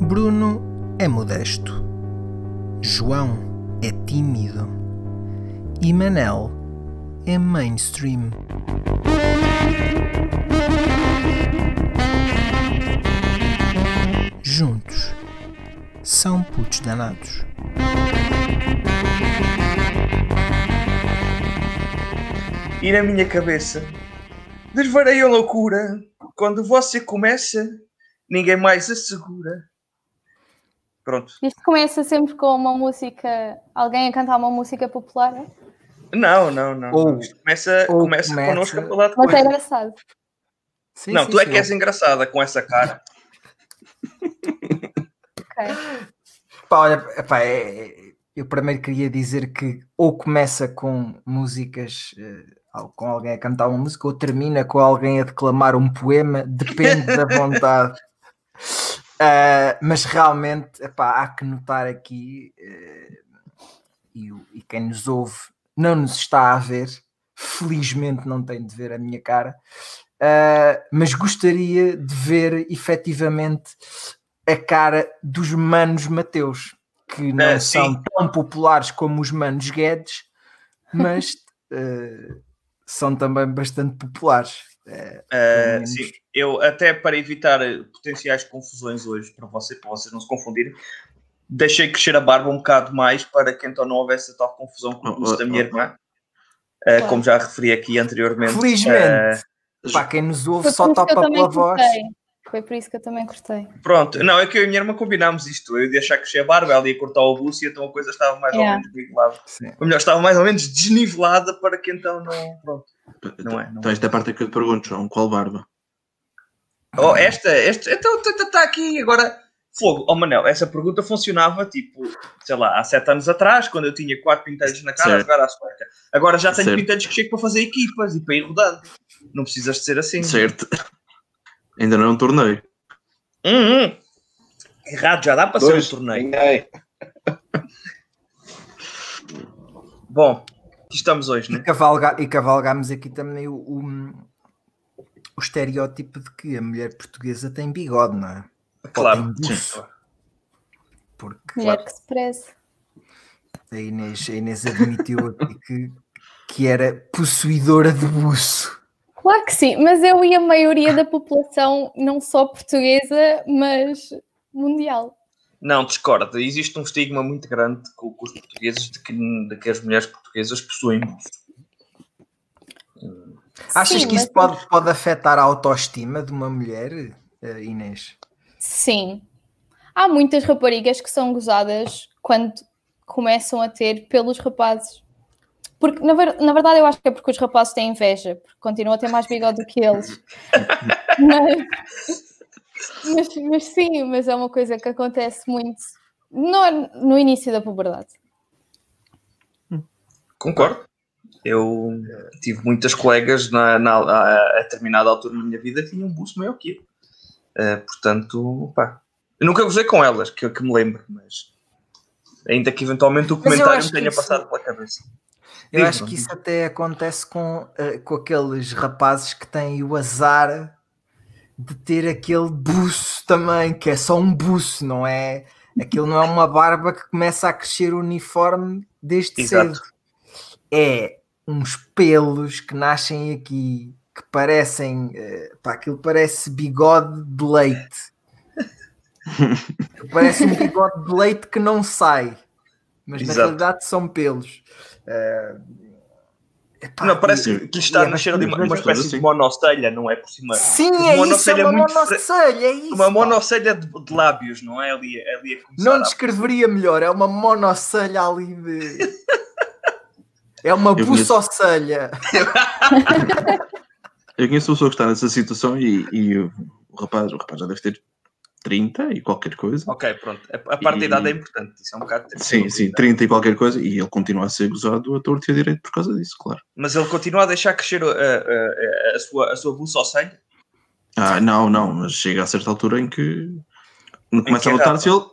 Bruno é modesto. João é tímido. E Manel é mainstream. Juntos são putos danados. E na minha cabeça desvarei a loucura. Quando você começa, ninguém mais assegura. Pronto. Isto começa sempre com uma música, alguém a cantar uma música popular. é? Não, não, não. Ou- Isto começa, ou começa, começa- connosco a falar de Mas é coisas. engraçado. Sim, Não, sim, tu é sim. que és engraçada com essa cara. Ok. Pá, olha, epá, é- é- eu primeiro queria dizer que ou começa com músicas, eh, com alguém a cantar uma música, ou termina com alguém a declamar um poema, depende da vontade. Ah, mas realmente, epá, há que notar aqui, eh, e, e quem nos ouve não nos está a ver, felizmente não tem de ver a minha cara, ah, mas gostaria de ver efetivamente a cara dos manos Mateus, que não Ah, são tão populares como os manos Guedes, mas eh, são também bastante populares. Pelo menos. sim, eu até para evitar potenciais confusões hoje, para, você, para vocês não se confundirem, deixei crescer a barba um bocado mais para que então não houvesse tal confusão com o Oh, curso oh, da minha oh. irmã. Claro. Como já referi aqui anteriormente. Felizmente. Ah, Pá, quem nos ouve só topa pela voz. Foi por isso que eu também cortei. pronto, não, é que eu e a minha irmã combinámos isto. Eu ia deixar crescer a barba, ela ia cortar o buço e então a coisa estava mais ou Yeah. menos nivelada. Sim. Ou melhor, estava mais ou menos desnivelada para que então não. Pronto. Não é, não Então, esta é a parte que eu te pergunto, João, qual barba? Oh, esta, esta, então está aqui agora. Fogo, oh Manel, essa pergunta funcionava tipo, sei lá, há sete anos atrás, quando eu tinha quatro pinteiros na cara a Certo. jogar à sueca. Agora já tenho Certo. pinteiros que chego para fazer equipas e para ir rodando. Não precisas de ser assim. Certo. Ainda não é um torneio. Hum, hum. Errado, já dá para ser um torneio. Bom, aqui estamos hoje, E, né? cavalga, e cavalgámos aqui também o, o, o estereótipo de que a mulher portuguesa tem bigode, não é? Claro. Porque Mulher que se preze. a Inês, a Inês admitiu aqui que, que era possuidora de buço. Claro que sim, mas eu e a maioria da população, não só portuguesa, mas mundial. Não, discordo. Existe um estigma muito grande com, com os portugueses de que, de que as mulheres portuguesas possuem buço. Achas Sim, que isso mas- pode, pode afetar a autoestima de uma mulher, eh, Inês? Sim. Há muitas raparigas que são gozadas quando começam a ter pelos rapazes. Porque, na, ver- na verdade, eu acho que é porque os rapazes têm inveja, porque continuam a ter mais bigode do que eles. mas, mas, mas sim, mas é uma coisa que acontece muito no, no início da puberdade. Concordo. Eu tive muitas colegas na, na- a, a determinada altura na minha vida que tinham um buço maior que eu. Eh, portanto, pá. Eu nunca gozei com elas, que, que me lembro, mas ainda que eventualmente o comentário me tenha isso- passado pela cabeça. Eu acho que isso até acontece com, eh, com aqueles rapazes que têm o azar de ter aquele buço também, que é só um buço, não é? Aquilo não é uma barba que começa a crescer uniforme desde Exato. cedo. É uns pelos que nascem aqui que parecem, eh, pá, aquilo parece bigode de leite. parece um bigode de leite que não sai, mas na Exato. realidade são pelos. Epá, Não, parece e- que está a é nascer ali uma, uma espécie de assim. monocelha, não é? Por cima. Sim, Uma é isso, é uma monocelha, é isso. Uma monocelha de, de lábios, não é? Ali, ali a Não a- descreveria melhor, é uma monocelha ali de. É uma buçocelha. Eu conheço uma pessoa que está nessa situação e, e o rapaz, o rapaz já deve ter 30 e qualquer coisa. Ok, pronto. A, a parte da E- idade é importante. Isso é um bocado. Sim, sim, 30 e qualquer coisa, e ele continua a ser gozado a torto e a direito por causa disso, claro. Mas ele continua a deixar crescer uh, uh, uh, a sua, a sua buçocelha. Ah, não, não, mas chega a certa altura em que começa que a é notar-se ele.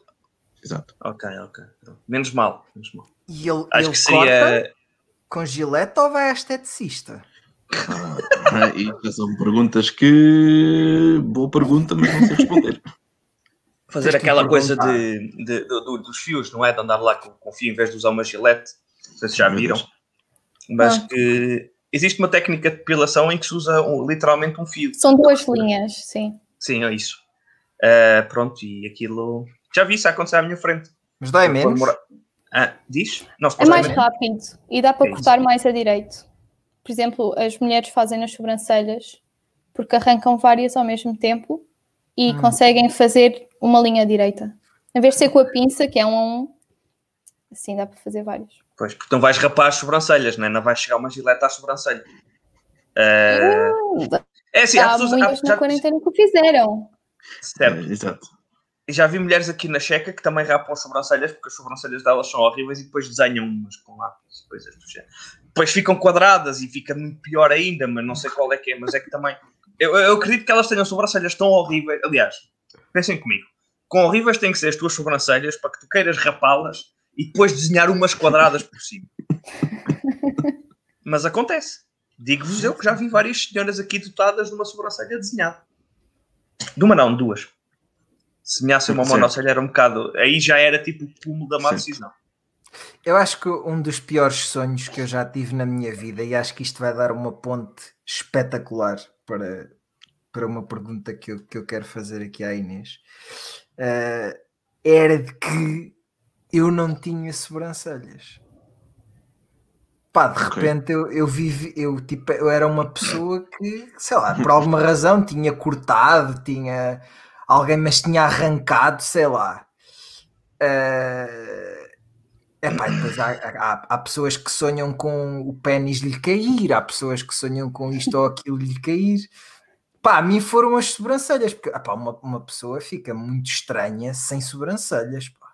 Exato. Ok, ok. Menos mal. Menos mal. E ele, Acho ele que corta seria. com gilete ou vai a esteticista? Ah, e são perguntas que boa pergunta, mas não sei responder. Fazer aquela coisa de, de- do- do- dos fios, não é? De andar lá com, com fio em vez de usar uma gilete. Não sei se já viram. Mas Ah. que existe uma técnica de depilação em que se usa um- literalmente um fio. São duas linhas, sim. Sim, é isso. Ah, pronto, e aquilo. Já vi isso acontecer à minha frente. Mas dói menos. mora- Ah, diz? Não, É mais rápido e dá para É isso. cortar mais a direito. Por exemplo, as mulheres fazem nas sobrancelhas porque arrancam várias ao mesmo tempo e Hum. conseguem fazer uma linha direita. Em vez de ser com a pinça, que é um assim dá para fazer vários. Pois, porque não vais rapar as sobrancelhas, né? não vai chegar uma gilete às sobrancelhas. Ah, é assim, há Há pessoas. há- muitas na já, quarentena que o fizeram. certo. É, exato. E já vi mulheres aqui na Checa que também rapam as sobrancelhas porque as sobrancelhas delas são horríveis e depois desenham umas com lápis e coisas do género. Depois ficam quadradas e fica muito pior ainda, mas não sei qual é que é, mas é que também. Eu, eu acredito que elas tenham sobrancelhas tão horríveis. Aliás, pensem comigo. Quão horríveis têm que ser as tuas sobrancelhas para que tu queiras rapá-las e depois desenhar umas quadradas por cima. mas acontece. Digo-vos eu que já vi várias senhoras aqui dotadas de uma sobrancelha desenhada. De uma não, duas. Se desenhassem uma monocelha era um bocado. Aí já era tipo o cúmulo da má decisão. Eu acho que um dos piores sonhos que eu já tive na minha vida, e acho que isto vai dar uma ponte espetacular para, para uma pergunta que eu, que eu quero fazer aqui à Inês, eh, era de que eu não tinha sobrancelhas. Pá, de Ok. repente eu, eu vivi, eu, tipo, eu era uma pessoa que, sei lá, por alguma razão tinha cortado, tinha alguém mas tinha arrancado, sei lá. Eh, Epá, depois há, há- há pessoas que sonham com o pênis lhe cair, há pessoas que sonham com isto ou aquilo lhe cair. Pá, a mim foram as sobrancelhas, porque epá, uma, uma pessoa fica muito estranha sem sobrancelhas, pá.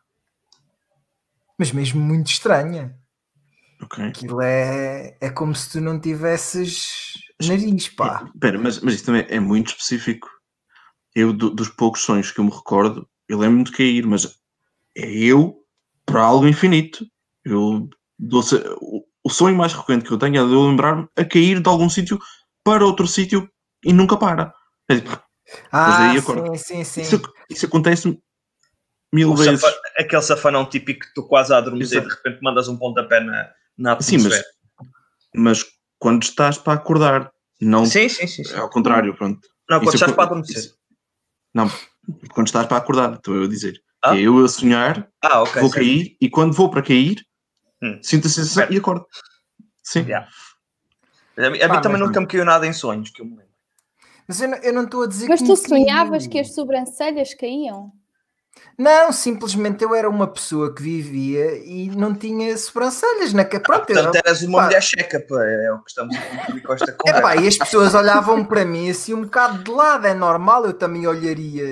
Mas mesmo muito estranha. Ok. Aquilo é, é como se tu não tivesses nariz, pá. Espera, mas, mas isto também é muito específico. Eu, do- dos poucos sonhos que eu me recordo, eu lembro-me de cair, mas é eu para algo infinito. Eu dou o, o sonho mais recorrente que eu tenho é de eu lembrar-me a cair de algum sítio para outro sítio e nunca para. É tipo, Ah, aí acordo. sim, sim, sim. isso, isso acontece mil O vezes. safa- aquele safanão típico que tu quase a adormecer e de repente mandas um pontapé na, na Sim, mas, atmosfera. mas quando estás para acordar, não Sim, sim, sim. sim. é ao contrário, pronto. Não, quando Isso estás para adormecer. isso- Não, quando estás para acordar, estou eu a dizer. Ah? É eu a sonhar, Ah, ok. vou certo. cair e quando vou para cair, Hum. sinto a sensação Certo. e acordo. Sim. Yeah. A mim, a mim também nunca me caiu nada em sonhos, que eu me lembro. Mas eu não- eu não estou a dizer Mas que tu me caiu. sonhavas que as sobrancelhas caíam? Não, simplesmente eu era uma pessoa que vivia e não tinha sobrancelhas na cara. Pronto, eu- Portanto, eras uma pá. mulher checa, pá, é o que estamos a concluir com esta conversa. Epá, e as pessoas olhavam para mim assim um bocado de lado, é normal, eu também olharia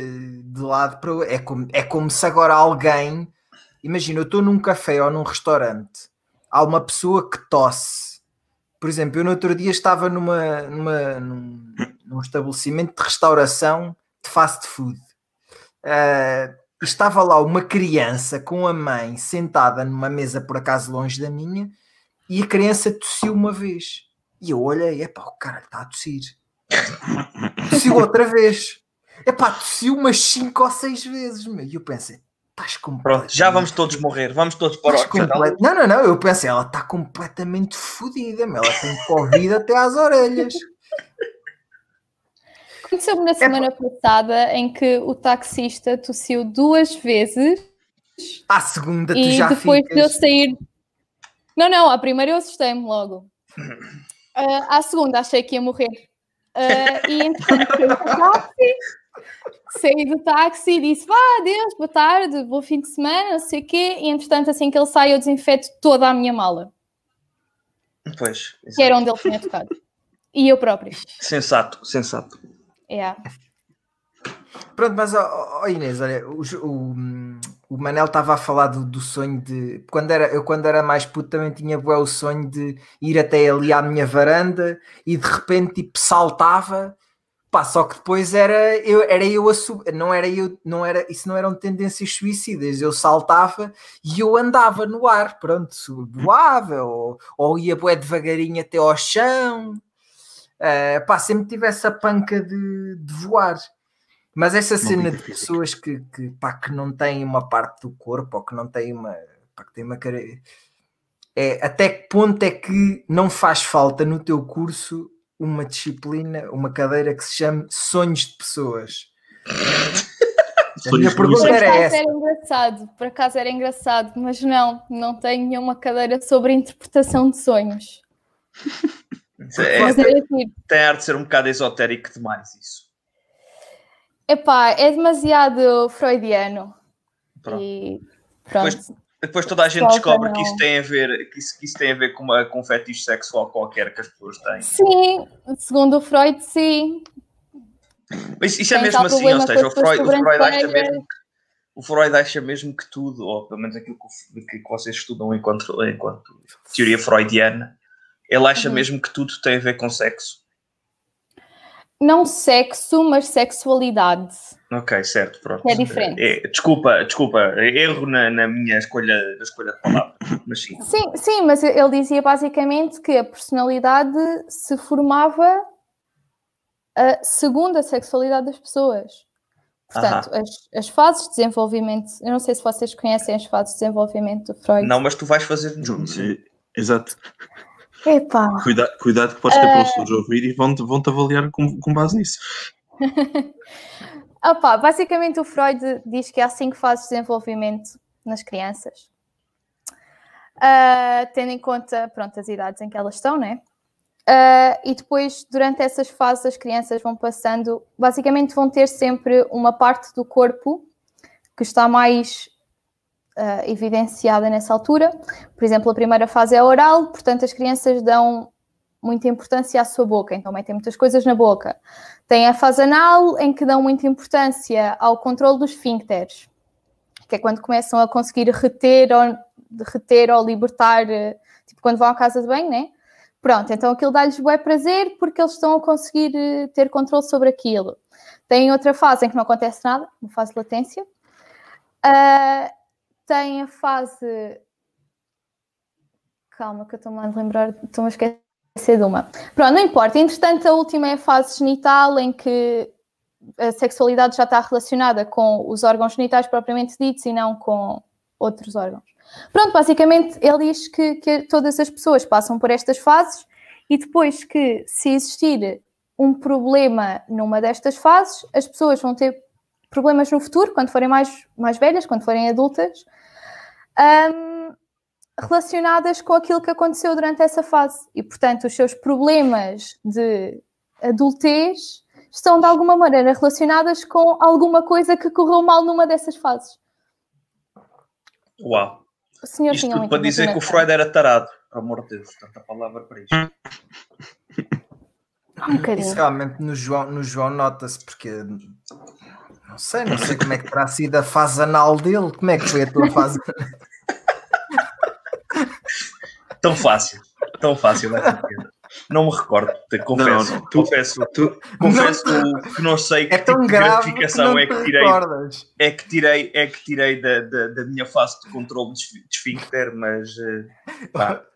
de lado para é como, é como se agora alguém, imagina, eu estou num café ou num restaurante, há uma pessoa que tosse. Por exemplo, eu no outro dia estava numa, numa, num, num estabelecimento de restauração de fast food. E estava lá uma criança com a mãe sentada numa mesa por acaso longe da minha e a criança tossiu uma vez. E eu olhei, epá, o cara está a tossir. tossiu outra vez. Epá, tossiu umas 5 ou 6 vezes. meu. E eu pensei, estás completamente... Pronto, já vamos todos morrer, vamos todos para o complet- Não, não, não, eu pensei, ela está completamente fodida, ela tem Covid até às orelhas. Aconteceu-me na semana passada em que o taxista tossiu duas vezes À segunda tu e já depois de eu ficas... sair. Não, não, à primeira eu assustei-me logo. Ah, à segunda achei que ia morrer. Ah, e então saí do táxi, saí do táxi e disse: Vá, adeus, boa tarde, bom fim de semana, não sei o quê. E entretanto, assim que ele sai, eu desinfeto toda a minha mala, Pois, que era onde ele tinha tocado. E eu própria. sensato, sensato. É. Pronto, mas ó, Inês, olha, o, o, o Manel estava a falar do, do sonho de. Quando era, eu, quando era mais puto, também tinha bué, o sonho de ir até ali à minha varanda e de repente tipo, saltava. Pá, só que depois era eu, era eu a subir, não era eu, não era, isso não eram tendências suicidas, eu saltava e eu andava no ar, pronto, voava ou, ou ia bué devagarinho até ao chão, Eh, pá, sempre tive essa panca de, de voar. Mas essa Uma cena de física. pessoas que, que, pá, que não têm uma parte do corpo ou que não têm uma. Pá, que têm uma cara. É, até que ponto é que não faz falta no teu curso uma disciplina, uma cadeira que se chame Sonhos de Pessoas? A minha pergunta Por era acaso essa. era engraçado, por acaso era engraçado, mas não, não tenho nenhuma cadeira sobre interpretação de sonhos. É, era tipo, tem a arte de ser um bocado esotérico demais isso. epá, é demasiado freudiano. Pronto. E pronto. Depois, depois toda a gente descobre que não. isso tem a ver, que isso, que isso tem a ver com, uma, com um fetiche sexual qualquer que as pessoas têm. Sim, segundo o Freud, sim. Mas isso é Tem mesmo tal assim, ou seja, o Freud, o Freud acha mesmo que, o Freud acha mesmo que tudo, ou pelo menos aquilo que, que- que vocês estudam enquanto, enquanto teoria freudiana, ele acha Uhum. mesmo que tudo tem a ver com sexo. Não sexo, mas sexualidade. Ok, certo, pronto. É diferente. É, desculpa, desculpa, erro na, na minha escolha, na escolha de palavras, mas sim. Sim, sim, mas ele dizia basicamente que a personalidade se formava segundo a sexualidade das pessoas. Portanto, as, as fases de desenvolvimento, eu não sei se vocês conhecem as fases de desenvolvimento do Freud. Não, mas tu vais fazer é- Exato. Epá, Cuidado, cuidado que podes ter professores a ouvir e vão-te vão -te avaliar com, com base nisso. Opá, basicamente o Freud diz que há cinco fases de desenvolvimento nas crianças. Ah, tendo em conta pronto, as idades em que elas estão, né? Ah, e depois, durante essas fases, as crianças vão passando, basicamente vão ter sempre uma parte do corpo que está mais ah, evidenciada nessa altura. Por exemplo, a primeira fase é oral, portanto, as crianças dão muita importância à sua boca, então metem muitas coisas na boca. Tem a fase anal, em que dão muita importância ao controle dos esfíncteres, que é quando começam a conseguir reter ou, reter ou libertar, eh, tipo quando vão à casa de banho, né? Pronto, então aquilo dá-lhes bué prazer porque eles estão a conseguir eh, ter controle sobre aquilo. Tem outra fase em que não acontece nada, uma fase de latência. Ah, tem a fase. Calma, que eu estou-me a lembrar, estou-me a esquecer de uma. Pronto, não importa. Entretanto, a última é a fase genital, em que a sexualidade já está relacionada com os órgãos genitais propriamente ditos e não com outros órgãos. Pronto, basicamente ele diz que, que todas as pessoas passam por estas fases e depois que, se existir um problema numa destas fases, as pessoas vão ter problemas no futuro, quando forem mais, mais velhas, quando forem adultas, hum, relacionadas com aquilo que aconteceu durante essa fase. E, portanto, os seus problemas de adultez estão de alguma maneira relacionadas com alguma coisa que correu mal numa dessas fases. Uau. O senhor Isto tinha tudo para dizer que o. Freud era tarado. Por amor de Deus, tanta palavra para isto. Um bocadinho. Isso realmente no João, no João nota-se, porque não sei, não sei como é que terá sido a fase anal dele. Como é que foi a tua fase? Tão fácil, tão fácil essa piada. Não me recordo, te confesso. Não, não, confesso, Tu, confesso que não sei que É tipo de gratificação não é que tirei, recordas. é que tirei, é que tirei da, da, da minha fase de controle de esfí- de esfíncter, mas eh, pá.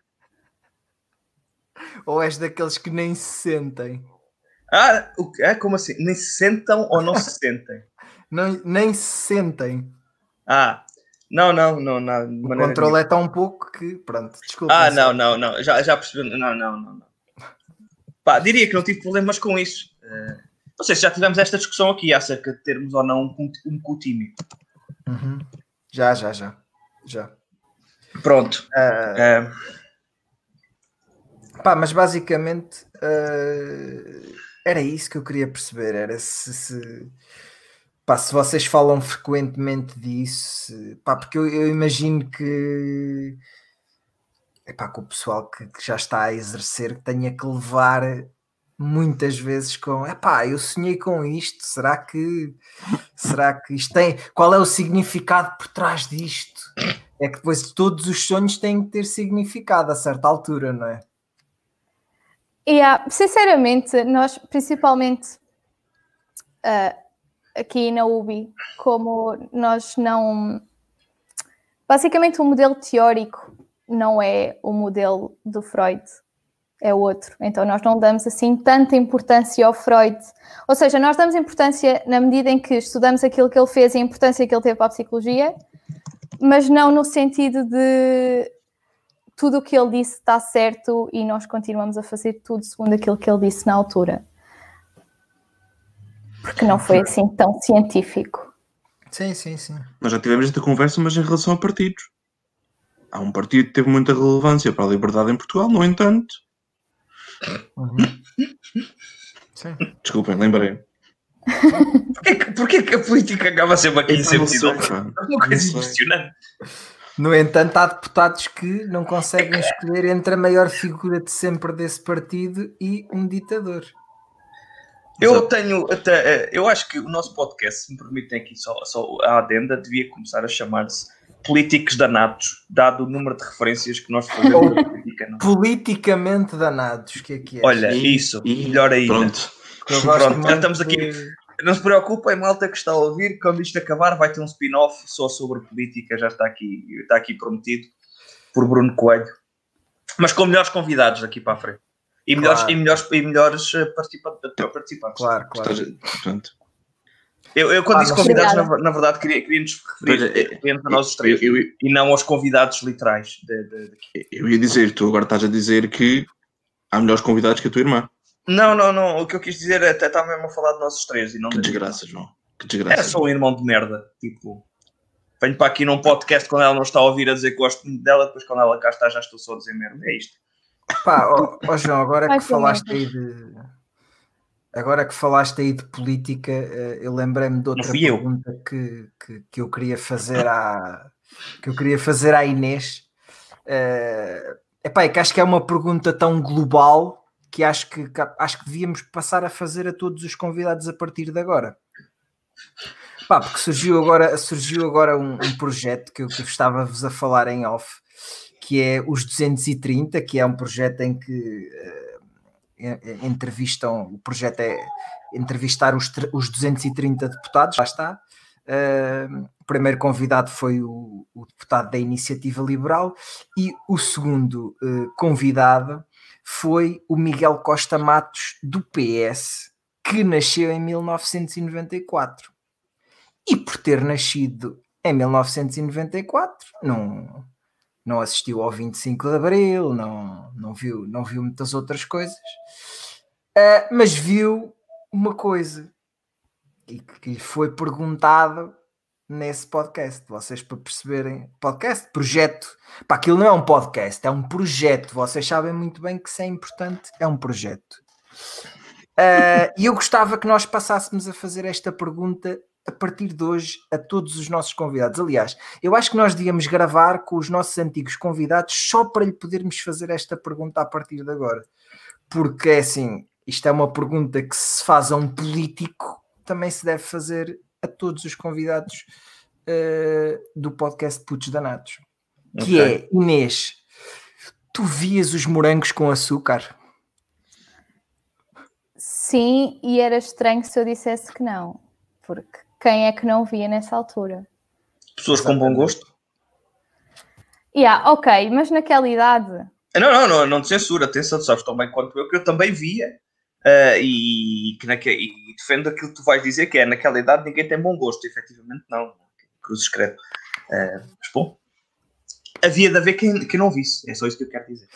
Ou és daqueles que nem se sentem? Ah, o? Ah, como assim? Nem se sentam ou não se sentem? Não, nem se sentem. Ah, não, não, não, não. O controle é tão pouco que, pronto, desculpa. Ah, não, não, não. Já, já percebi. Não, não, não. não. Pá, diria que não tive problemas com isso. Eh, não sei se já tivemos esta discussão aqui acerca de termos ou não um, um cu tímido. Uhum. Já, já, já. já. Pronto. Ah, Eh, Pá, mas basicamente eh, era isso que eu queria perceber. Era se, se, pá, se vocês falam frequentemente disso, pá, porque eu, eu imagino que, epá, que o pessoal que, que já está a exercer tenha que levar muitas vezes com epá, eu sonhei com isto, será que será que isto tem qual é o significado por trás disto? É que depois todos os sonhos têm que ter significado a certa altura, não é? Yeah, sinceramente, nós principalmente ah, aqui na UBI, como nós não. Basicamente, o modelo teórico não é o modelo do Freud. é outro. Então nós não damos assim tanta importância ao Freud. Ou seja, nós damos importância na medida em que estudamos aquilo que ele fez e a importância que ele teve para a psicologia, mas não no sentido de tudo o que ele disse está certo e nós continuamos a fazer tudo segundo aquilo que ele disse na altura. Porque não foi assim tão científico. Sim, sim, sim. Nós já tivemos esta conversa, mas em relação a partidos. Há um partido que teve muita relevância para a liberdade em Portugal, no entanto. Uhum. Sim. Desculpem, lembrei. Porquê, que- porquê que a política acaba sempre aqui sempre não pá. uma coisa Não sei. impressionante? No entanto, há deputados que não conseguem escolher entre a maior figura de sempre desse partido e um ditador. Eu Exato. tenho até, eh, eu acho que o nosso podcast, se me permitem aqui só, só a adenda, devia começar a chamar-se Políticos Danatos, dado o número de referências que nós fazemos na política. Não? Politicamente danados, que é que é? Olha, E- isso, e- melhor ainda. Pronto. Pronto, já estamos aqui. de- Não se preocupem, malta que está a ouvir, quando isto acabar vai ter um spin-off só sobre política, já está aqui, está aqui prometido por Bruno Coelho, mas com melhores convidados aqui para a frente. E melhores, Claro. e melhores, e melhores eh, participa- participantes. Claro, claro. Estás- Portanto, Eu, eu quando Ah, disse convidados, na, na verdade, queria, queria-nos referir Veja, é- a nós os três eu, eu, e não aos convidados literais. De, de- de- eu ia dizer, tu agora estás a dizer que há melhores convidados que a tua irmã. Não, não, não. O que eu quis dizer é até estava mesmo a falar de nós três e não Que desgraça, João. Que Era desgraça. só um irmão de merda. Tipo, venho para aqui num podcast quando ela não está a ouvir a dizer que gosto muito dela, depois quando ela cá está já estou só a dizer merda. É isto. Pá, ó, ó, João, agora que falaste aí de. Agora que falaste aí de política, eh, eu lembrei-me de outra pergunta que, que, que eu queria fazer à que eu queria fazer à Inês. Eh, epá, é que acho que é uma pergunta tão global que acho que que acho que devíamos passar a fazer a todos os convidados a partir de agora. Pá, porque surgiu agora, surgiu agora um, um projeto que eu, que eu estava-vos a falar em off, que é os 230, que é um projeto em que eh, entrevistam, o projeto é entrevistar os, os 230 deputados, lá está. Eh, o primeiro convidado foi o, o deputado da Iniciativa Liberal e o segundo eh, convidado foi o Miguel Costa Matos, do PS, que nasceu em 1994. E por ter nascido em 1994, não, não assistiu ao 25 de Abril, não, não, viu, não viu muitas outras coisas, Ah, mas viu uma coisa e que que lhe foi perguntado nesse podcast. Vocês para perceberem, podcast, projeto, para aquilo não é um podcast, é um projeto. Vocês sabem muito bem que isso é importante, é um projeto. Ah, E eu gostava que nós passássemos a fazer esta pergunta a partir de hoje a todos os nossos convidados. Aliás, eu acho que nós devíamos gravar com os nossos antigos convidados só para lhe podermos fazer esta pergunta a partir de agora. Porque é assim, isto é uma pergunta que se faz a um político, também se deve fazer a todos os convidados eh, do podcast Putos Danados. Que Ok. é, Inês, tu vias os morangos com açúcar? Sim, e era estranho se eu dissesse que não, porque quem é que não via nessa altura? Pessoas com bom gosto. Yeah, ok, mas naquela idade, Não, não, não, não te censura, atenção, tu sabes tão bem quanto eu que eu também via ah, e, que naque, e defendo aquilo que tu vais dizer que é naquela idade ninguém tem bom gosto, efetivamente não, cruz escreve. Ah, mas bom, havia de haver quem, quem não visse, é só isso que eu quero dizer.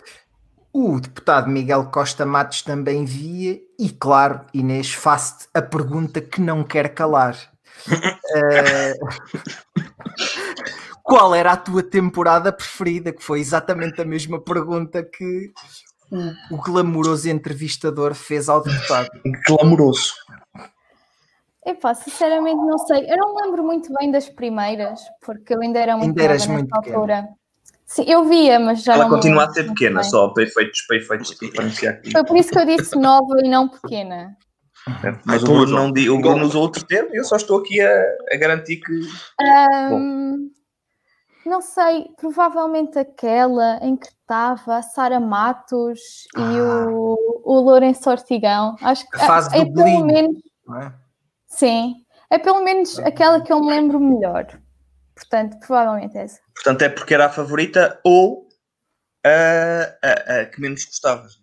O deputado Miguel Costa Matos também via, e claro, Inês, faço-te a pergunta que não quer calar. Qual era a tua temporada preferida? Que foi exatamente a mesma pergunta que o, o glamouroso entrevistador fez ao deputado. Glamouroso. epá, sinceramente não sei. Eu não me lembro muito bem das primeiras, porque eu ainda era muito Ainda nova muito nessa pequena. altura. Sim, eu via, mas já Ela continua a ser pequena, bem. só para efeitos, para efeitos. Foi por isso que eu disse nova e não pequena. Mas o Bruno, não o Bruno usou outro termo e eu só estou aqui a, a garantir que. Ahm, não sei, provavelmente aquela em que estava a Sara Matos e Ah. o, o Lourenço Ortigão. Acho que A fase é do pelo menos, não é? sim, é pelo menos aquela que eu me lembro melhor. Portanto, provavelmente essa. Portanto, é porque era a favorita ou a, a, a que menos gostavas.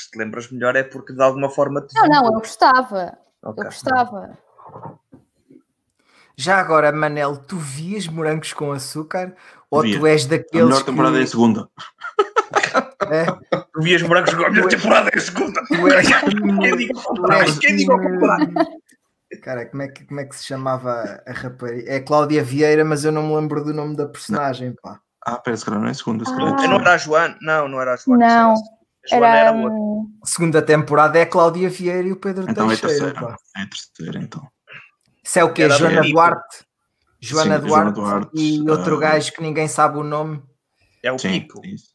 Porque se te lembras melhor é porque de alguma forma te Não, não, eu gostava. Ok. Eu gostava. Já agora, Manel, tu vias morangos com açúcar? Ou Via. tu és A daqueles melhor temporada é a que... segunda. é, Tu vias morangos com a minha temporada é a segunda. tu és... Quem diga ao contrário? Quem diga ao contrário? Cara, como é, que, como é que se chamava a rapariga? É Cláudia Vieira, mas eu não me lembro do nome da personagem, pá. Ah, pera, se calhar não é a segunda. É a Ah. terceira. Não era a Joana? Não, não era a Joana. Não, A Joana era, hum, Segunda temporada é a Cláudia Vieira e o Pedro Então é a Teixeira, terceira. pá. É a terceira, então. Isso é o quê? Era a Joana Rita. Duarte? Joana Sim, Duarte, Joana Duarte, e outro ah. gajo que ninguém sabe o nome. É o Sim, Pipo. isso.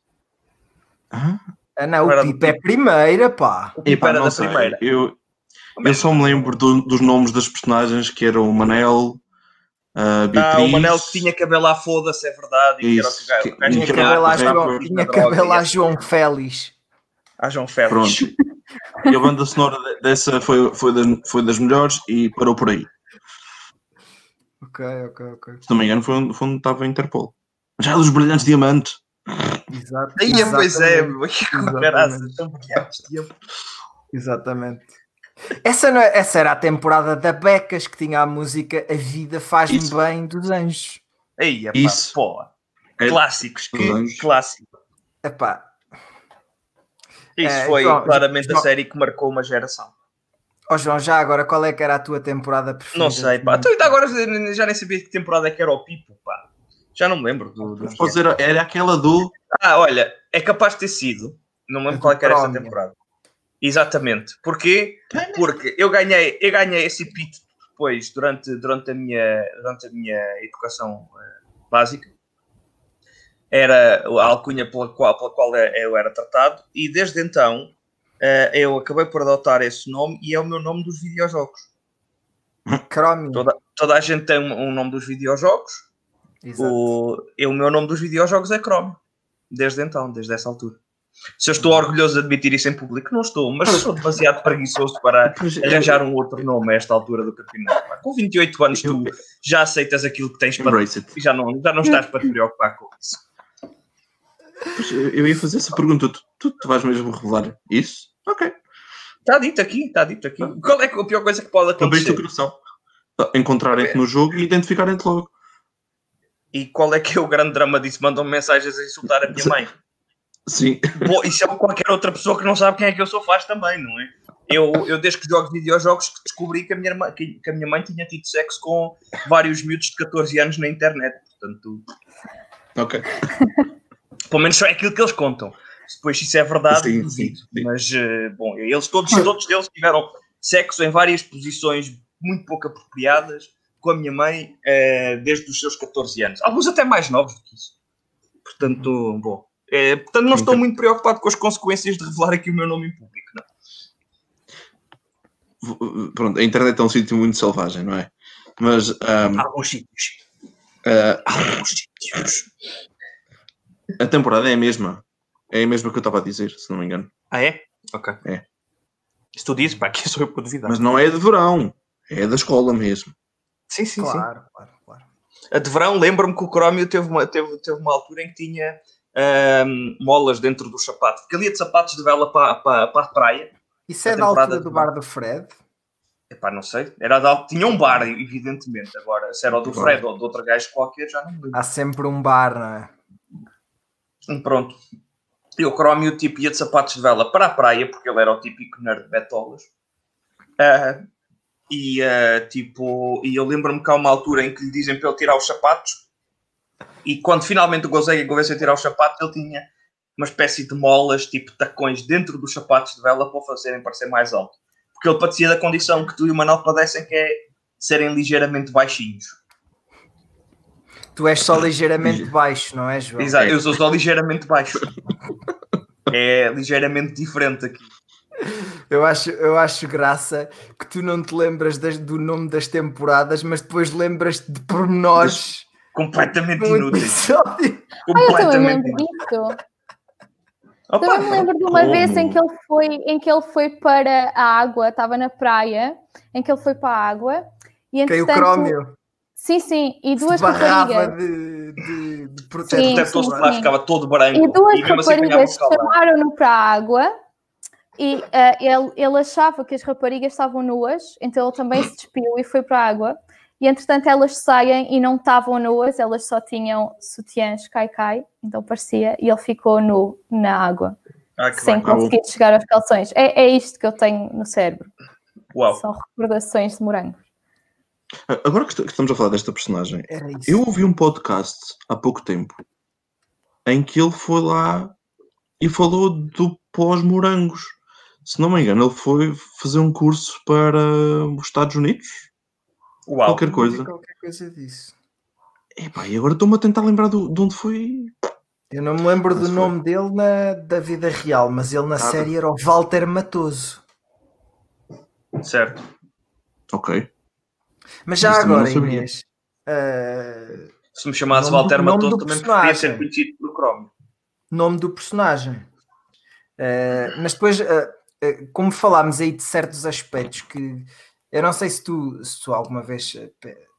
Ah, Ah, não, o Pipo é primeira, pá. O Pipo era não da sei. primeira. Eu, eu só me lembro do- dos nomes das personagens que eram o Manel, a Ah, o Manel que tinha cabelo à foda-se, é verdade. E que que- que Tinha cabelo à João Félix. Ah, João Félix. Pronto. E a banda sonora de- dessa foi, foi, das, foi das melhores e parou por aí. Ok, ok, ok. Se não me engano, foi onde, foi onde estava a Interpol. Já dos brilhantes diamantes. Exato, Aí, pois é, que Exatamente. Essa, não é- essa era a temporada da Becas que tinha a música A Vida Faz-me. Bem dos Anjos. Aí, epá, Isso. pô. É- Clássicos, que clássico. Epá, Isso É, foi João- claramente a série que marcou uma geração. ó João, já agora, qual é que era a tua temporada preferida? Não sei, pá. Então, ainda agora já nem sabia que temporada é que era o Pipo, pá. Já não me lembro do. do dizer, era aquela do. Ah, olha, é capaz de ter sido. Não me lembro qual é que era essa temporada. Exatamente. Porquê? Porque eu ganhei, eu ganhei esse epíteto depois, durante, durante, a, minha, durante a minha educação eh, básica. Era a alcunha pela qual, pela qual eu era tratado, e desde então eh, eu acabei por adotar esse nome e é o meu nome dos videojogos. Crómio. Toda, toda a gente tem um, um nome dos videojogos, Exato. o, eu, o meu nome dos videojogos é Chrome. Desde então, desde essa altura. Se eu estou orgulhoso de admitir isso em público, não estou, mas sou demasiado preguiçoso para arranjar um outro nome a esta altura do campeonato. Com 28 anos, tu já aceitas aquilo que tens para. E Já não, já não estás para te preocupar com isso. Pois, eu ia fazer essa pergunta. Tu, tu, tu vais mesmo revelar isso? Ok. Está dito aqui, está dito aqui. Qual é que- a pior coisa que pode Abriste o acontecer? coração. Encontrarem-te no jogo e identificarem-te logo. E qual é que é o grande drama disso? Mandam-me mensagens a insultar a minha mãe. Sim. Bom, isso é qualquer outra pessoa que não sabe quem é que eu sou faz também, não é? Eu, eu desde que jogo videojogos que descobri que a, minha irmã, que, que a minha mãe tinha tido sexo com vários miúdos de 14 anos na internet. Portanto, Ok. pelo menos é aquilo que eles contam. Depois, se isso é verdade, Sim, duvido. sim, sim. Mas, eh, bom, eles todos, todos eles tiveram sexo em várias posições muito pouco apropriadas com a minha mãe eh, desde os seus 14 anos. Alguns até mais novos do que isso. Portanto, bom. eh, portanto, não estou muito preocupado com as consequências de revelar aqui o meu nome em público. Não. Pronto, a internet é um sítio muito selvagem, não é? Mas ahm, Alguns sítios. ah, Alguns sítios. A temporada é a mesma. É a mesma que eu estava a dizer, se não me engano. Ah, é? Ok. É. Se tu dizes, pá, que sou eu para duvidar. Mas não é de verão. É da escola mesmo. Sim, sim, sim. Claro, claro, claro. A de verão, lembro-me que o Crómio teve uma, teve, teve uma altura em que tinha ahm, molas dentro dos sapatos. Porque ali ia de sapatos de vela para, para, para a praia. Isso é da altura do de- bar do Fred? Epá, não sei. Era de, al- tinha um bar, evidentemente. Agora, se era o do Claro. Fred ou de outro gajo qualquer, já não me lembro. Há sempre um bar, não é? Hum, Pronto. E o Crómio tipo, ia de sapatos de vela para a praia, porque ele era o típico nerd betolas. Ah, e, ah, tipo, e eu lembro-me que há uma altura em que lhe dizem para ele tirar os sapatos. E quando finalmente o conseguem convencer a tirar os sapatos, ele tinha uma espécie de molas, tipo tacões, dentro dos sapatos de vela para o fazerem parecer mais alto. Porque ele padecia da condição que tu e o Manuel padecem, que é serem ligeiramente baixinhos. Tu és só ligeiramente baixo, não é, João? Exato, É. eu sou só ligeiramente baixo. é ligeiramente diferente aqui. Eu acho, eu acho graça que tu não te lembras das- do nome das temporadas, mas depois lembras-te de pormenores Completamente no inúteis. episódio. Ah, eu também me Completamente lembro inúteis. disso. Opa, Também me lembro de uma como? vez em que ele foi, em que ele foi para a água, estava na praia, em que ele foi para a água e Caiu o entretanto, crómio. Sim, sim, e duas raparigas, de, de, de protetor. Sim, protetor sim, solar sim. ficava todo branco e duas e assim raparigas calor. chamaram-no para a água E uh, ele, ele achava que as raparigas estavam nuas, então ele também se despiu e foi para a água. E entretanto elas saem e não estavam nuas, elas só tinham sutiãs cai-cai, então parecia, e ele ficou nu na água, Ah, sem bem. conseguir chegar aos calções. É, é isto que eu tenho no cérebro. Uau. São recordações de morango. Agora que est- que estamos a falar desta personagem, eu ouvi um podcast há pouco tempo em que ele foi lá e falou do pós-morangos. Se não me engano, ele foi fazer um curso para os Estados Unidos. Uau. Qualquer coisa. Qualquer coisa disso. Epá, e agora estou-me a tentar lembrar do- de onde foi. Eu não me lembro Mas do foi. nome dele na, da vida real, mas ele na Nada. série era o Walter Matoso. Certo. Ok. Mas já Isso agora. Inês, ah, Se me chamasse Walter Matoso, também personagem. ser conhecido pelo Chrome. nome do personagem. Ah, mas depois, ah, como falámos aí de certos aspectos que eu não sei se tu, se tu alguma vez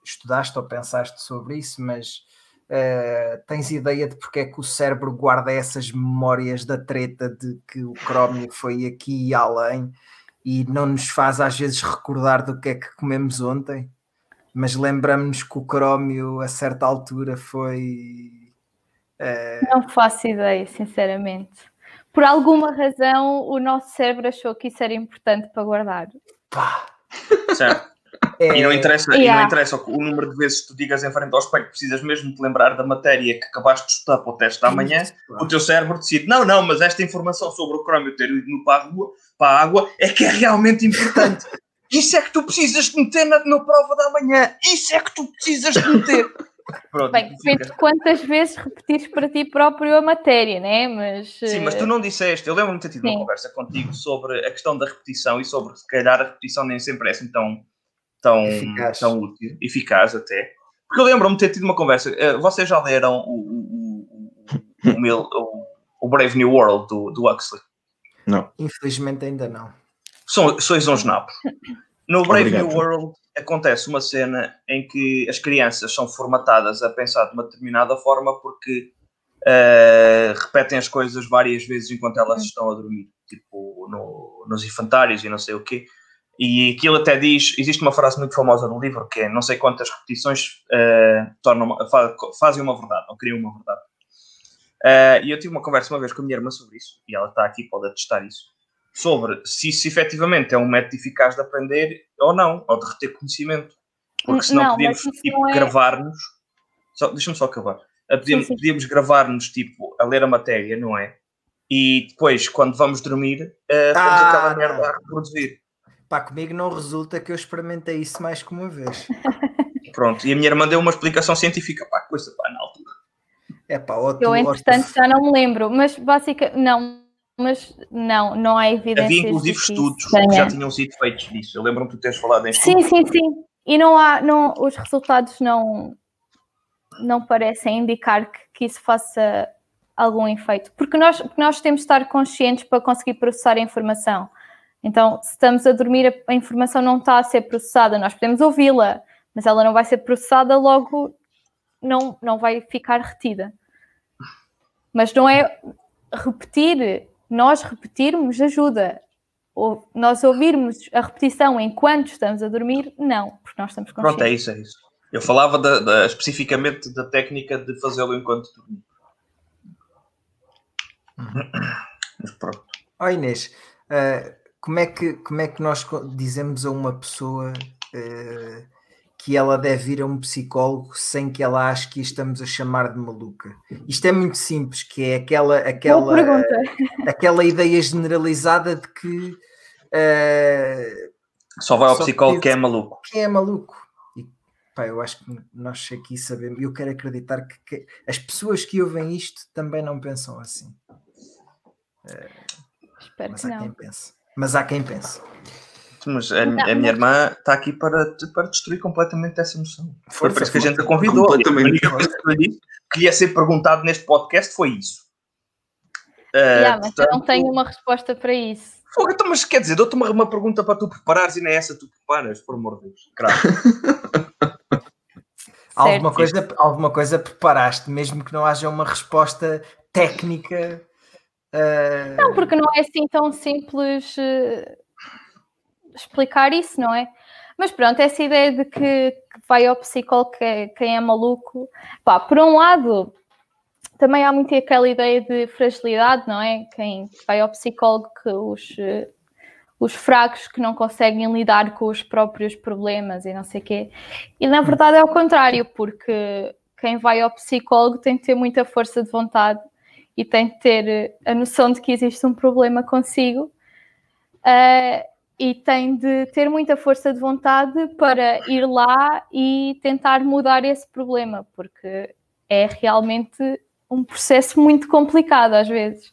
estudaste ou pensaste sobre isso, mas ah, tens ideia de porque é que o cérebro guarda essas memórias da treta de que o crómio foi aqui e além e não nos faz às vezes recordar do que é que comemos ontem, mas lembramos que o crómio a certa altura foi. Não faço ideia, sinceramente. Por alguma razão, o nosso cérebro achou que isso era importante para guardar. Pá, Certo. é- E não interessa, e Yeah. não interessa o número de vezes que tu digas em frente ao espelho, precisas mesmo te lembrar da matéria que acabaste de estudar para o teste da manhã, o teu cérebro decide, não, não, mas esta informação sobre o crómio ter ido no para a, rua, para a água é que é realmente importante. Isso é que tu precisas de meter na, na prova da manhã. Isso é que tu precisas de meter. Pronto, Bem, fica. depende de quantas vezes repetires para ti próprio a matéria, né? Mas. Sim, mas tu eh, não disseste, eu lembro-me de ter tido Sim. uma conversa contigo sobre a questão da repetição e sobre se calhar a repetição nem sempre é assim tão, tão, Eficaz. tão útil, eficaz até. Porque eu lembro-me de ter tido uma conversa. eh, Vocês já leram o, o, o, o, Mil- o- o Brave New World do, do Huxley? Não. Infelizmente ainda não. São, sois uns nabos. No Brave Obrigado. New World acontece uma cena em que as crianças são formatadas a pensar de uma determinada forma porque eh, repetem as coisas várias vezes enquanto elas estão a dormir, tipo no- nos infantários e não sei o quê. E aquilo até diz, existe uma frase muito famosa no livro que é não sei quantas repetições eh, tornam, fa- fazem uma verdade, ou criam uma verdade. Eh, e eu tive uma conversa uma vez com a minha irmã sobre isso, e ela está aqui, pode atestar isso sobre se isso efetivamente é um método eficaz de aprender ou não, ou de reter conhecimento. Porque senão Não, podíamos tipo, é- gravar-nos. Só, Deixa-me só acabar. Ah, Podíamos, Sim, sim. podíamos gravar-nos tipo, a ler a matéria, não é? E depois, quando vamos dormir, ah, temos Ah, aquela merda a reproduzir. Pá, comigo não resulta que eu experimentei isso mais que uma vez. Pronto. E a minha irmã deu uma explicação científica. Pá, coisa pá, na altura. É pá, tu, Eu, entretanto, já não me lembro, mas basicamente, não, mas não, não há evidências. Havia inclusive que estudos que já tinham sido feitos disso. Eu lembro-me de tu teres falado em Sim, estudos. sim, sim. E não há, não, os resultados não, não parecem indicar que, que isso faça algum efeito. Porque nós, porque nós temos de estar conscientes para conseguir processar a informação. Então, se estamos a dormir, a, a informação não está a ser processada. Nós podemos ouvi-la, mas ela não vai ser processada, logo não, não vai ficar retida. Mas não é repetir, nós repetirmos ajuda. Ou nós ouvirmos a repetição enquanto estamos a dormir, não, porque nós estamos conscientes. Pronto, é isso, é isso. Eu falava da- da- especificamente da técnica de fazê-lo enquanto dormir. Mas pronto. Ó Inês, ah, como, é que, como é que nós dizemos a uma pessoa ah, que ela deve ir a um psicólogo sem que ela ache que estamos a chamar de maluca? Isto é muito simples, que é aquela, aquela, pergunta. aquela ideia generalizada de que, ah, Só vai ao Só psicólogo que- é maluco. que é maluco. E, pá, eu acho que nós aqui sabemos, eu quero acreditar que, que as pessoas que ouvem isto também não pensam assim. Espero Mas que há quem não. pense. Mas há quem pense. Mas a, Não, a minha irmã está aqui para, para destruir completamente essa noção. Foi por isso que a gente a convidou. Completamente. A única coisa que lhe ia ser perguntado neste podcast foi isso. Ah, Yeah, mas eu não portanto, tenho uma resposta para isso. Fogo, então, mas quer dizer, dou-te uma, uma pergunta para tu preparares e não é essa tu preparas, por amor de Deus. Alguma coisa, alguma coisa preparaste, mesmo que não haja uma resposta técnica Uh... Não, porque não é assim tão simples uh, explicar isso, não é? Mas pronto, essa ideia de que, vai ao psicólogo que é, quem é maluco, pá, por um lado, também há muito aquela ideia de fragilidade, não é? Quem vai ao psicólogo que os, uh, os fracos que não conseguem lidar com os próprios problemas e não sei o quê. E na verdade é o contrário, porque quem vai ao psicólogo tem que ter muita força de vontade e tem que ter a noção de que existe um problema consigo uh, e tem de ter muita força de vontade para ir lá e tentar mudar esse problema, porque é realmente um processo muito complicado às vezes.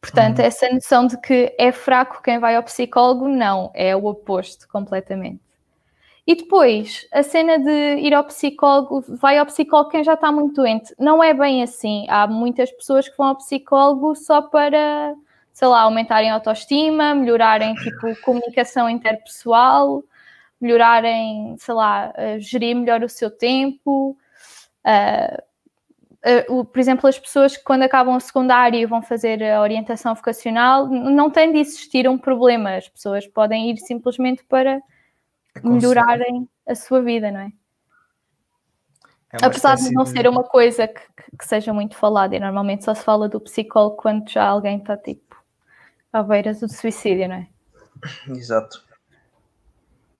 Portanto, uhum. essa noção de que é fraco quem vai ao psicólogo, não, é o oposto completamente. E depois, a cena de ir ao psicólogo, vai ao psicólogo quem já está muito doente. Não é bem assim. Há muitas pessoas que vão ao psicólogo só para, sei lá, aumentarem a autoestima, melhorarem, tipo, comunicação interpessoal, melhorarem, sei lá, gerir melhor o seu tempo. Uh, uh, por exemplo, as pessoas que quando acabam o secundário e vão fazer a orientação vocacional, não tem de existir um problema. As pessoas podem ir simplesmente para melhorarem a sua vida, não é? é Apesar de não ser uma coisa que, que, seja muito falada, e normalmente só se fala do psicólogo quando já alguém está tipo à beira do suicídio, não é? Exato.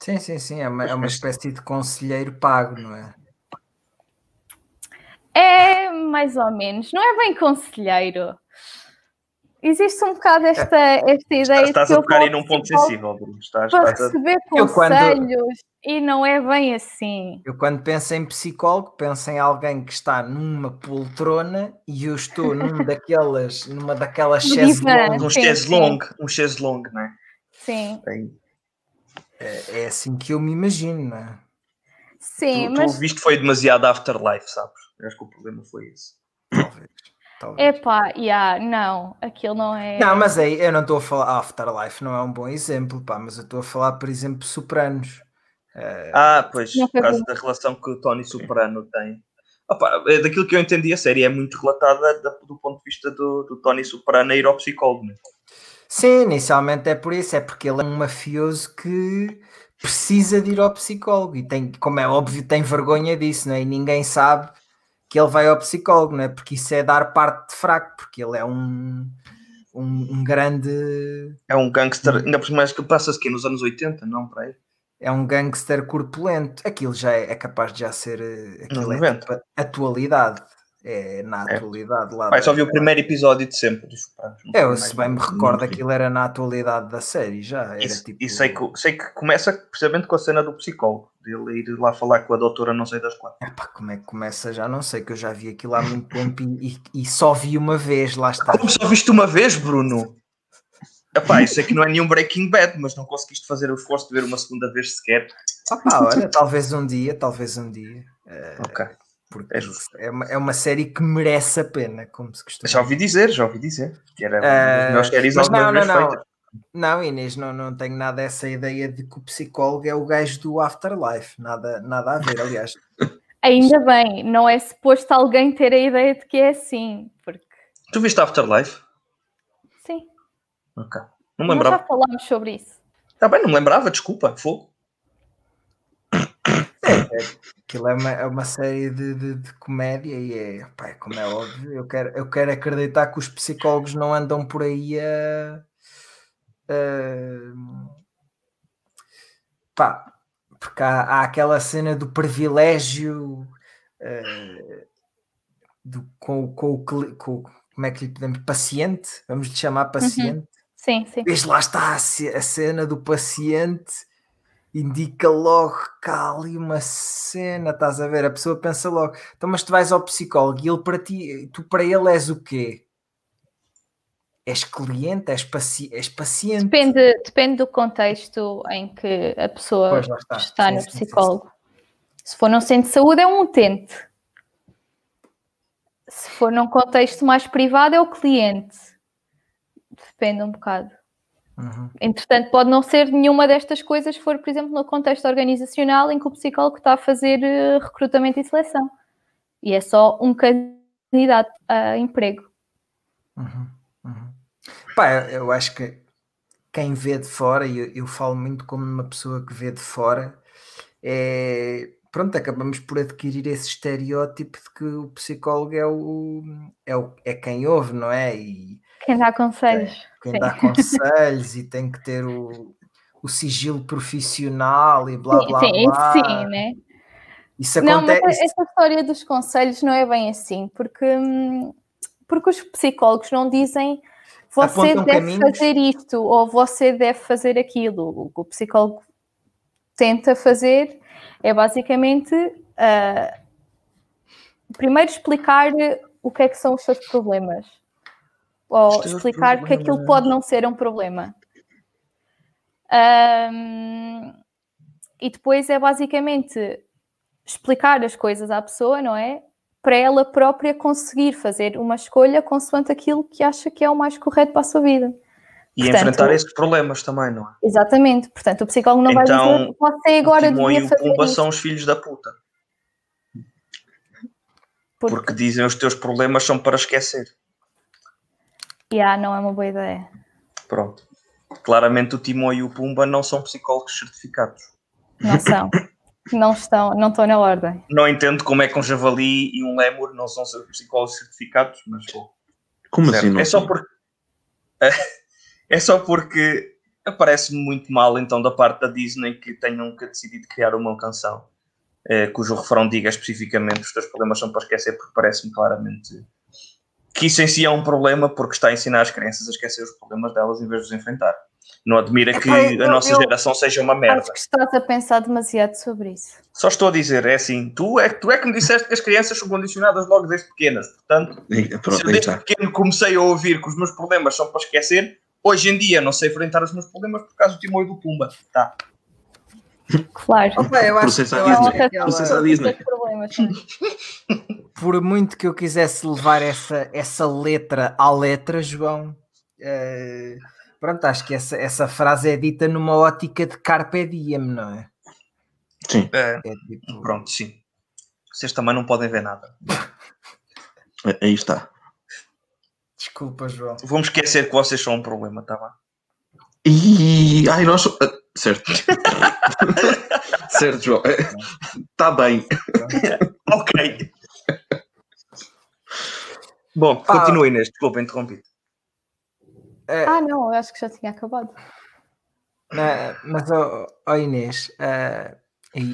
Sim, sim, sim, é uma, é uma espécie de conselheiro pago, não é? É mais ou menos, não é bem conselheiro existe um bocado esta, esta ideia estás, de que a tocar aí num ponto sensível, Bruno. Estás, para estás receber a... conselhos quando... e não é bem assim. Eu quando penso em psicólogo, penso em alguém que está numa poltrona e eu estou num daquelas, numa daquelas chaise longue. Um chaise longue, um chaise longue, não é? Sim. É, é, assim que eu me imagino, não é? Sim, tu, mas... Tu viste foi demasiado afterlife, sabes? Eu acho que o problema foi esse. Talvez. É pá, yeah, não, aquilo não é. Não, mas aí eu não estou a falar. Afterlife não é um bom exemplo, pá, mas eu estou a falar, por exemplo, Sopranos. Uh... Ah, pois, por causa da relação que o Tony Soprano tem. Opa, é daquilo que eu entendi, a série é muito relatada do ponto de vista do, do Tony Soprano ir ao psicólogo. Né? Sim, inicialmente é por isso, é porque ele é um mafioso que precisa de ir ao psicólogo e tem, como é óbvio, tem vergonha disso, não é? E ninguém sabe que ele vai ao psicólogo, não é? Porque isso é dar parte de fraco, porque ele é um, um, um grande. É um gangster, ainda por mais que passa-se aqui nos anos 80, não para aí. É um gangster corpulento. Aquilo já é, é capaz de já ser. Eh, aquilo é tipo atualidade é na é. atualidade. É. Lá Pai, só vi o primeiro episódio de sempre dos Sopranos. Eu, se bem me recordo, aquilo era na atualidade da série já. Era isso, tipo... E sei que, sei que começa precisamente com a cena do psicólogo, dele ir lá falar com a doutora não sei das quatro. Epá, como é que começa? Já não sei, que eu já vi aquilo há muito tempo e, e, e só vi uma vez, lá está. Como só viste uma vez, Bruno? Epá, isso é que não é nenhum Breaking Bad, mas não conseguiste fazer o esforço de ver uma segunda vez sequer. Ah, olha, talvez um dia, talvez um dia. Uh, ok. Porque é, é, uma, é uma série que merece a pena, como se costuma Já ouvi dizer, já ouvi dizer. Que era uh, uma séries mas não, não, não. Não, Inês, não, não tenho nada essa ideia de que o psicólogo é o gajo do Afterlife. Nada, nada a ver, aliás. Ainda bem, não é suposto alguém ter a ideia de que é assim. Porque... Tu viste Afterlife? Ok. Não me lembrava. Nós já falámos sobre isso. Está bem, não me lembrava, desculpa, fogo. É, é, aquilo é uma, é uma série de, de, de comédia e é, pá, é como é óbvio, eu quero, eu quero acreditar que os psicólogos não andam por aí a. a pá, porque há, há, aquela cena do privilégio uh, do, com, com, o com, como é que lhe podemos paciente, vamos lhe chamar uhum. paciente. Sim, sim. Veja lá está a, cena do paciente indica logo que há ali uma cena, estás a ver? A pessoa pensa logo, então, mas tu vais ao psicólogo e ele para ti, tu para ele és o quê? És cliente, és, paci és paciente? Depende, depende do contexto em que a pessoa está, está sim, no psicólogo. Sim. Se for num centro de saúde, é um utente. Se for num contexto mais privado, é o cliente. Depende um bocado. Uhum. Entretanto, pode não ser nenhuma destas coisas, for, por exemplo, no contexto organizacional em que o psicólogo está a fazer uh, recrutamento e seleção. E é só um candidato a emprego. Uhum. Pá, eu acho que quem vê de fora, e eu, eu, falo muito como uma pessoa que vê de fora, é pronto, acabamos por adquirir esse estereótipo de que o psicólogo é o é, o, é quem ouve, não é? E quem dá conselhos. Quem, quem dá conselhos e tem que ter o, o sigilo profissional e blá blá sim, blá. Sim, né? Isso acontece. Não, mas essa história dos conselhos não é bem assim, porque, hum, porque os psicólogos não dizem você Apontam deve caminhos. fazer isto ou você deve fazer aquilo. O que o psicólogo tenta fazer é basicamente uh, primeiro explicar o que é que são os seus problemas ou explicar problemas. que aquilo pode não ser um problema. Um, e depois é basicamente explicar as coisas à pessoa, não é? para ela própria conseguir fazer uma escolha consoante aquilo que acha que é o mais correto para a sua vida. E Portanto, enfrentar esses problemas também, não é? Exatamente. Portanto, o psicólogo não então, vai dizer você agora o devia fazer e o Pumba são os filhos da puta. Porque... Porque dizem os teus problemas são para esquecer. E yeah, não é uma boa ideia. Pronto. Claramente o Timão e o Pumba não são psicólogos certificados. Não são. não estão, não estão na ordem. Não entendo como é que um javali e um lémur não são psicólogos certificados, mas Como certo. assim? Não é só porque é só porque parece-me muito mal então da parte da Disney que tenham que decidido criar uma canção eh, cujo refrão diga especificamente os teus problemas são para esquecer, porque parece-me claramente que isso em si é um problema porque está a ensinar as crianças a esquecer os problemas delas em vez de os enfrentar. Não admira que a nossa geração seja uma merda. Acho que estás a pensar demasiado sobre isso. Só estou a dizer, é assim, tu é, tu é que me disseste que as crianças são condicionadas logo desde pequenas. Portanto, pronto, se eu desde pequeno comecei a ouvir que os meus problemas são para esquecer, hoje em dia não sei enfrentar os meus problemas por causa do Timor e do Pumba. Tá. Claro. Opa, eu acho, eu Disney. Acho Processa a Disney. Por muito que eu quisesse levar essa, essa letra à letra, João, uh, pronto, acho que essa, essa frase é dita numa ótica de carpe diem, não é? Sim. É, é tipo... Pronto, sim. Vocês também não podem ver nada. Aí está. Desculpa, João. Vamos esquecer que vocês são um problema, tá bem? E ai, nós. Certo. certo, João. Está bem. ok. Bom, ah, continue, Inês. Desculpa, interrompi. É, ah, não, eu acho que já tinha acabado. mas, oh, oh Inês, uh,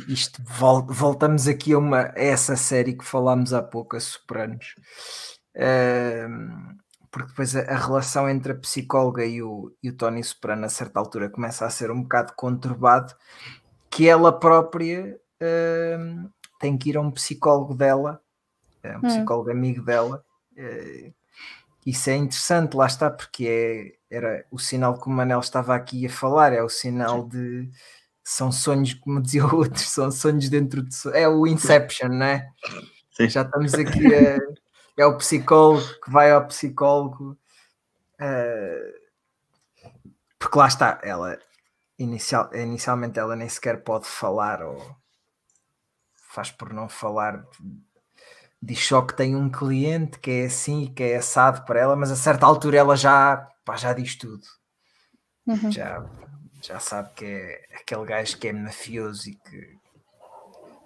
isto vol voltamos aqui a, uma, a essa série que falámos há pouco, a Sopranos. Uh, porque depois a, a, relação entre a psicóloga e o, e o Tony Soprano a certa altura começa a ser um bocado conturbado, que ela própria uh, tem que ir a um psicólogo dela, um hum. psicólogo amigo dela. Uh, isso é interessante, lá está, porque é, era o sinal que o Manel estava aqui a falar, é o sinal de são sonhos, como dizia o outro, são sonhos dentro de é o Inception, não é? Sim. Já estamos aqui a é o psicólogo que vai ao psicólogo. Uh, porque lá está, ela inicial, inicialmente ela nem sequer pode falar ou faz por não falar. Diz só que tem um cliente que é assim que é assado para ela, mas a certa altura ela já, pá, já diz tudo. Uhum. Já, já sabe que é aquele gajo que é mafioso e que,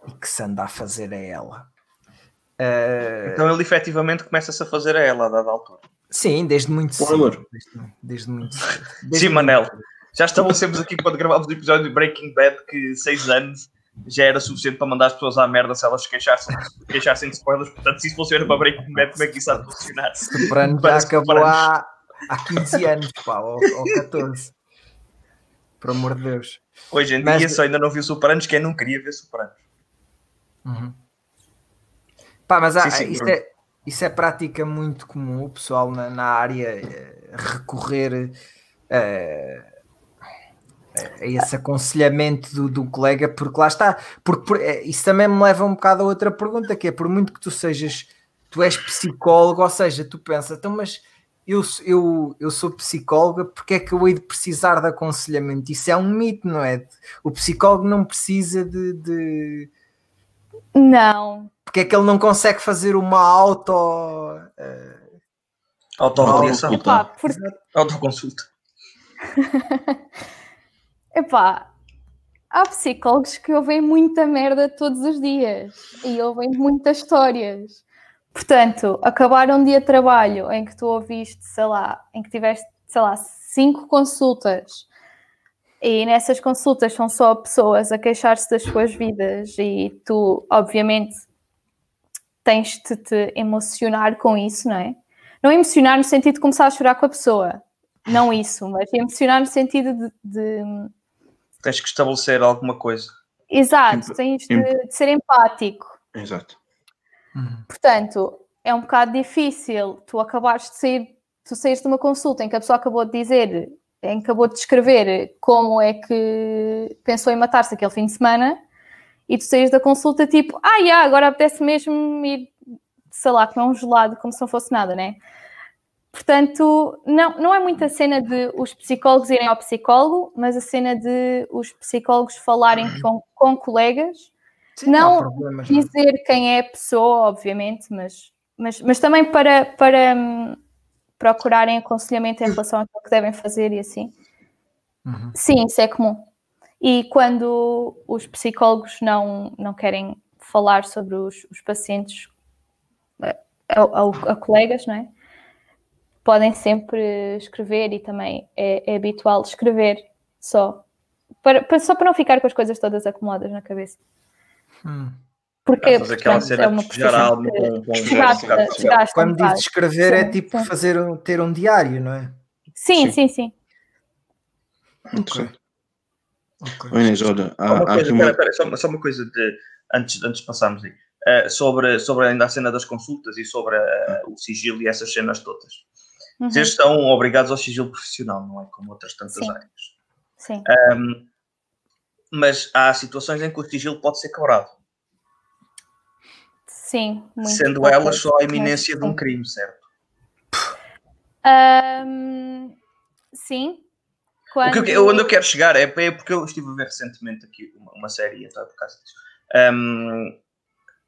e que se anda a fazer a ela. Uh... Então ele efetivamente começa-se a fazer a ela a dada altura. Sim, desde muito cedo. Desde, desde muito cedo. Desde Sim, Manel. Já estabelecemos aqui quando gravámos o episódio de Breaking Bad que seis anos já era suficiente para mandar as pessoas à merda se elas queixassem, queixassem de spoilers. Portanto, se isso funciona para Breaking Bad, como é que isso há de funcionar? Soprano já acabou há, há 15 anos, pá, ou, ou 14. Por amor de Deus. Hoje em Mas... dia só ainda não viu Sopranos, quem não queria ver Sopranos. Uhum. Pá, mas há, sim, sim, isso, é, isso é prática muito comum, o pessoal na, na área eh, recorrer uh, a esse aconselhamento do, do colega, porque lá está, porque por, eh, isso também me leva um bocado a outra pergunta, que é por muito que tu sejas, tu és psicólogo, ou seja, tu pensas, então, mas eu, eu, eu sou psicóloga, porque é que eu hei de precisar de aconselhamento? Isso é um mito, não é? O psicólogo não precisa de... de... Não, porque é que ele não consegue fazer uma auto. Uh... Autoavaliação. Epá, porque Autoconsulta. Epá, há psicólogos que ouvem muita merda todos os dias e ouvem muitas histórias. Portanto, acabar um dia de trabalho em que tu ouviste, sei lá, em que tiveste, sei lá, cinco consultas e nessas consultas são só pessoas a queixar-se das suas vidas e tu, obviamente, tens de te emocionar com isso, não é? Não emocionar no sentido de começar a chorar com a pessoa, não isso, mas emocionar no sentido de, de Tens que estabelecer alguma coisa. Exato, tens de, de ser empático. Exato. Uhum. Portanto, é um bocado difícil tu acabares de sair, tu saís de uma consulta em que a pessoa acabou de dizer, em que acabou de descrever como é que pensou em matar-se aquele fim de semana e tu saís da consulta tipo, ah, yeah, agora apetece mesmo ir, sei lá, comer um gelado como se não fosse nada, né? Portanto, não, não é muita cena de os psicólogos irem ao psicólogo, mas a cena de os psicólogos falarem com, com colegas Sim, Não problemas. não é? dizer quem é a pessoa, obviamente, mas, mas, mas também para, para hum, procurarem aconselhamento em relação àquilo que devem fazer e assim. Uhum. Sim, isso é comum. E quando os psicólogos não, não querem falar sobre os, os pacientes a, a- a colegas, não é? Podem sempre escrever e também é, é habitual escrever só. Para, para- só para não ficar com as coisas todas acumuladas na cabeça. Hum. Porque aquela cena é uma de que um desgasta- um Quando diz escrever é Sim, tipo sim. fazer um, ter um diário, não é? Sim, sim, sim. Interessante. Ok. Ô, Inês, olha, há, Só uma coisa, aqui uma. pera, pera, só, só uma coisa de, antes, antes de passarmos aí. Eh, sobre, sobre ainda a cena das consultas e sobre eh, o sigilo e essas cenas todas. Uhum, Vocês estão obrigados ao sigilo profissional, não é? Como outras tantas Sim. áreas. sim. Ahm, mas há situações em que o sigilo pode ser quebrado, Sim, sendo poucas, elas só a iminência de um crime, certo? Ahm, sim. O que eu, Quando... onde eu quero chegar é, é porque eu estive a ver recentemente aqui uma, uma série, por causa disso. Ahm,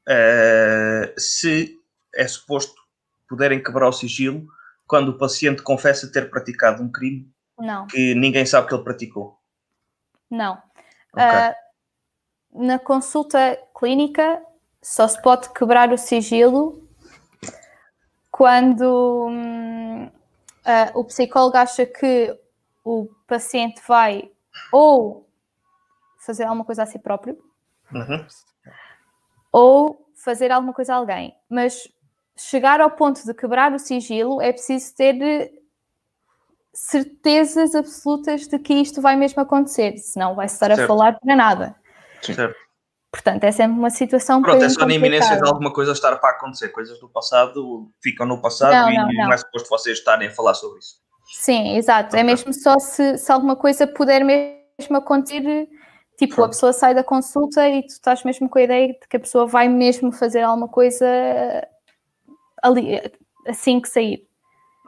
eh, se é suposto poderem quebrar o sigilo quando o paciente confessa ter praticado um crime Não, que ninguém sabe que ele praticou. não. Ok. Ah, na consulta clínica só se pode quebrar o sigilo quando hum, o psicólogo acha que o paciente vai ou fazer alguma coisa a si próprio Uhum. ou fazer alguma coisa a alguém. Mas chegar ao ponto de quebrar o sigilo é preciso ter eh, certezas absolutas de que isto vai mesmo acontecer, senão vai estar a Certo. falar para nada. Certo. Portanto, é sempre uma situação Pronto, é só na iminência de alguma coisa estar para acontecer. Coisas do passado ficam no passado Não, e não, não, não. é suposto vocês estarem a falar sobre isso. Sim, exato. É Ok. mesmo só se, se alguma coisa puder mesmo acontecer, tipo, a Pronto. pessoa sai da consulta e tu estás mesmo com a ideia de que a pessoa vai mesmo fazer alguma coisa ali, assim que sair.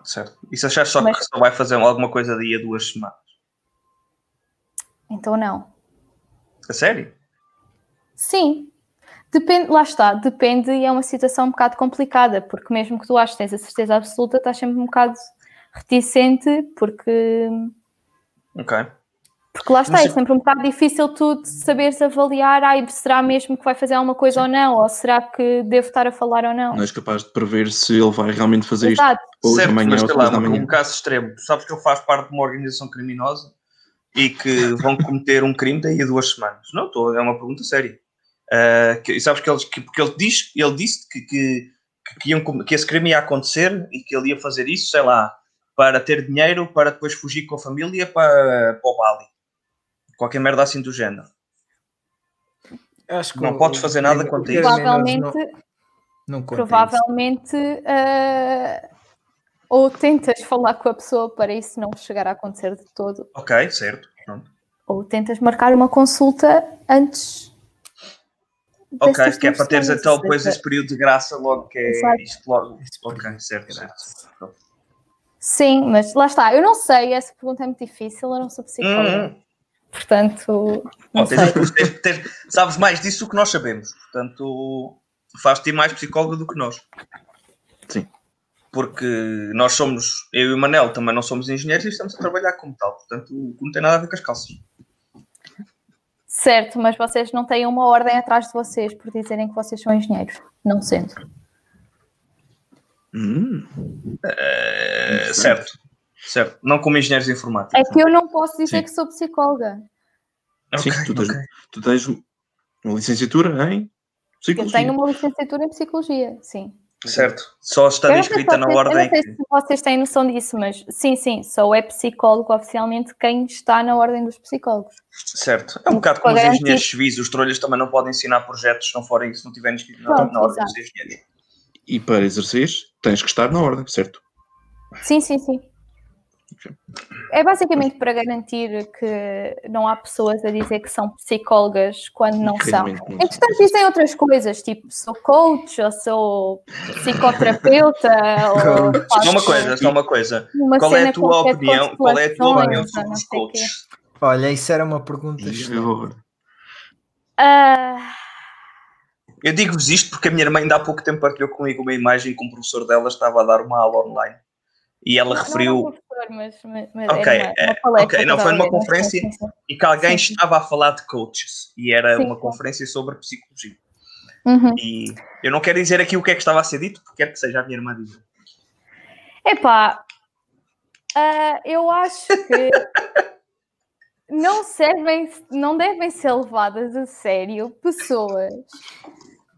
Certo. E se achar só Mas- que só vai fazer alguma coisa daí a duas semanas? Então não. A sério? Sim. Depende, lá está, depende e é uma situação um bocado complicada, porque mesmo que tu aches que tens a certeza absoluta, estás sempre um bocado reticente, porque, Ok. porque lá está, Mas é se- sempre um bocado difícil tu saberes avaliar, ai, será mesmo que vai fazer alguma coisa ou não, ou será que devo estar a falar ou não. Não és capaz de prever se ele vai realmente fazer isto Exato, hoje, certo, amanhã mas ou sei lá, depois da um, manhã. um caso extremo. Tu sabes que ele faz parte de uma organização criminosa e que vão cometer um crime daí a duas semanas. Não, estou, é uma pergunta séria. Que, e sabes que, eles, que porque ele, diz, ele disse que, que, que, iam que esse crime ia acontecer e que ele ia fazer isso, sei lá, para ter dinheiro, para depois fugir com a família para, para o Bali. Qualquer merda assim do género. Acho que Não o- podes fazer nada quanto o isso. provavelmente, Não, não provavelmente ah, ou tentas falar com a pessoa para isso não chegar a acontecer de todo, Ok, certo. Pronto. ou tentas marcar uma consulta antes. Ok, que é para teres então ou depois esse período de graça logo que é Exato. isto logo. Ok, certo, certo. Sim, mas lá está, eu não sei, essa pergunta é muito difícil, eu não sou psicóloga, Hum, portanto, não Bom, tens, sei. tens- tens- sabes mais disso do que nós sabemos, portanto faz-te mais psicóloga do que nós. Sim. porque nós somos, eu e o Manel também não somos engenheiros e estamos a trabalhar como tal, portanto não tem nada a ver com as calças. Certo, mas vocês não têm uma ordem atrás de vocês por dizerem que vocês são engenheiros, não sendo. Hum, Eh, certo, certo. Não como engenheiros informáticos. É que eu não posso dizer Sim. que sou psicóloga. sim, Ok, tu, tens, ok. tu tens uma licenciatura em Eu psicologia. tenho uma licenciatura em psicologia, sim. Certo. Só se inscrita na vocês- Eu ordem. não sei se vocês têm noção disso, mas sim, sim, sou é psicólogo oficialmente quem está na ordem dos psicólogos. Certo. É um bocado como os engenheiros civis, os trolhas também não podem ensinar projetos se não forem se não tiverem inscrito na, Pronto, na ordem exato. dos engenheiros. E para exercer, tens que estar na ordem, certo? Sim, sim, sim. É basicamente para garantir que não há pessoas a dizer que são psicólogas quando não são. Entretanto, dizem outras coisas, tipo sou coach, ou sou psicoterapeuta, ou faço Só uma coisa, só uma coisa. uma Qual é a tua opinião? Qual é a tua opinião sobre os coaches? Olha, isso era uma pergunta? Ah, Eu digo-vos isto porque a minha irmã ainda há pouco tempo partilhou comigo uma imagem que um professor dela estava a dar uma aula online. E ela não- referiu Não, mas, mas, mas uma, é, uma palestra. ok, não, foi numa conferência? e que alguém Sim, estava a falar de coaches. E era Sim, uma sim. conferência sobre psicologia. Uhum. E eu não quero dizer aqui o que é que estava a ser dito, porque quero que seja a minha irmã dizer. Epá, ah, eu acho que não servem, não devem ser levadas a sério pessoas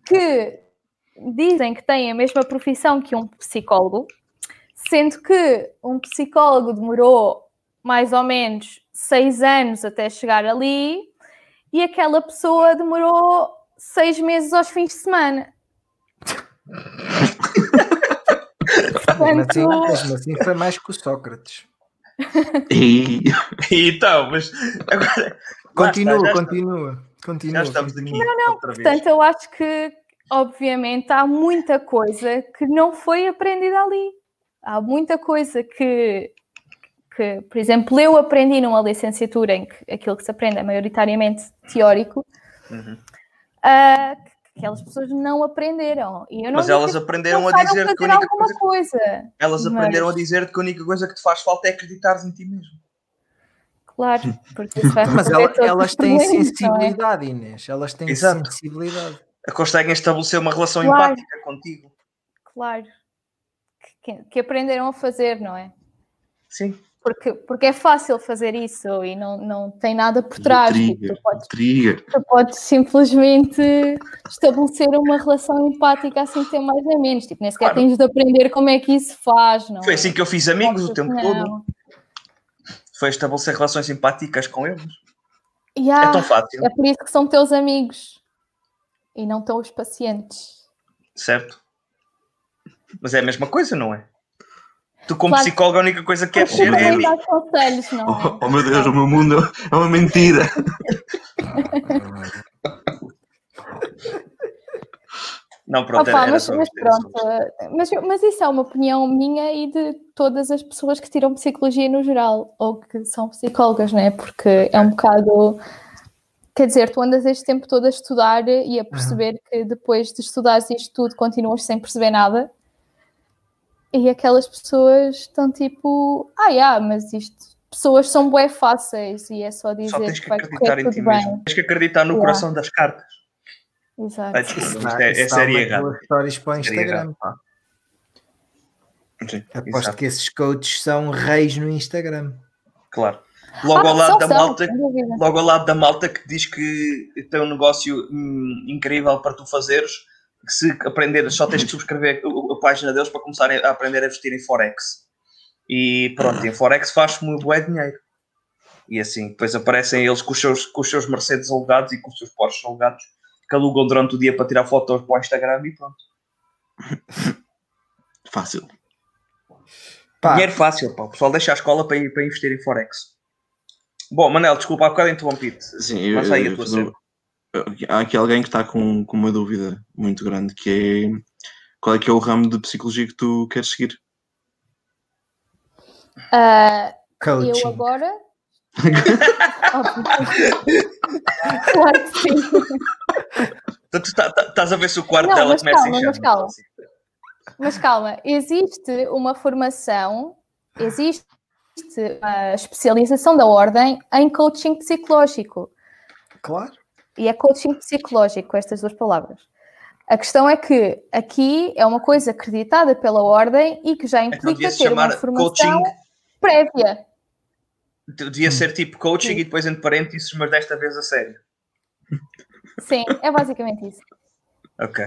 que dizem que têm a mesma profissão que um psicólogo, sendo que um psicólogo demorou mais ou menos seis anos até chegar ali e aquela pessoa demorou seis meses aos fins de semana. Mesmo assim, Portanto, mesmo assim foi mais que o Sócrates. E Então, mas agora. Continua, está, continua. Continua. Já estamos aqui outra vez. Portanto, eu acho que, obviamente, há muita coisa que não foi aprendida ali. Há muita coisa que, que, por exemplo, eu aprendi numa licenciatura em que aquilo que se aprende é maioritariamente teórico, Uhum. que aquelas pessoas não aprenderam. E eu não Mas elas aprenderam a dizer que a única alguma coisa, coisa. elas mas- aprenderam a dizer que a única coisa que te faz falta é acreditares em ti mesmo. Claro, porque isso vai Mas ela- elas têm não é? sensibilidade, Inês. Elas têm Exato. sensibilidade. Conseguem estabelecer uma relação Claro. empática contigo. Claro. Que, que aprenderam a fazer, não é? Sim. Porque, porque é fácil fazer isso e não, não tem nada por trás. Trigger, tu, podes, trigger. tu podes simplesmente estabelecer uma relação empática assim sem mais nem menos. Tipo, nem sequer Claro. tens de aprender como é que isso faz. Não Foi é? assim que eu fiz amigos o tempo Não. todo. Foi estabelecer relações simpáticas com eles. Yeah, É tão fácil, é por isso que são teus amigos e não tão os pacientes. certo? Mas é a mesma coisa, não é? Tu, como Claro. psicólogo, a única coisa que queres ser é dá conselhos, não é? Oh, oh, meu Deus, o meu mundo é uma mentira. Não, pronto, Opa, mas, só mas pronto, eh, mas, mas isso é uma opinião minha e de todas as pessoas que tiram psicologia no geral, ou que são psicólogas, não é? Porque é um bocado. Quer dizer, tu andas este tempo todo a estudar e a perceber que depois de estudares isto tudo continuas sem perceber nada. E aquelas pessoas estão tipo, ah, yeah, mas isto, pessoas são bué fáceis e é só dizer Só tens que vai acreditar correr em ti bem. mesmo. Tens que acreditar no Yeah. coração das cartas. Exato. Desculpa, isto dá- é, é série errada. boas histórias para o Instagram. pá. Sim. Aposto Exato. que esses coaches são reis no Instagram. Claro. Logo ao Ah, lado são, da são, malta, logo ao lado da malta que diz que tem um negócio hum, incrível para tu fazeres, que se aprender, só tens que subscrever a, a página deles para começar a aprender a investir em Forex. E pronto, em Forex faz muito bué dinheiro. E assim, depois aparecem eles com os seus, com os seus Mercedes alugados e com os seus Porsches alugados, que alugam durante o dia para tirar fotos para o Instagram e pronto. Fácil. Pá, Dinheiro fácil, pá. o pessoal deixa a escola para, ir, para investir em Forex. Bom, Manel, desculpa, há bocado interrompi-te. Sim, eu, Mas aí eu- a tua eu- cena. Há aqui alguém que está com, com uma dúvida muito grande que é qual é que é o ramo de psicologia que tu queres seguir? Eu coaching. agora. claro que sim. Então, tu tá- tá- estás a ver se o quarto Não, dela mas começa calma, em mas chamas. calma. Mas calma, existe uma formação, existe uma especialização da ordem em coaching psicológico. Claro. E é coaching psicológico, estas duas palavras. A questão é que aqui é uma coisa acreditada pela ordem e que já Então implica devia-se ter uma formação coaching. prévia. Devia ser tipo coaching e depois entre parênteses, mas desta vez a sério. Sim, é basicamente isso. Ok.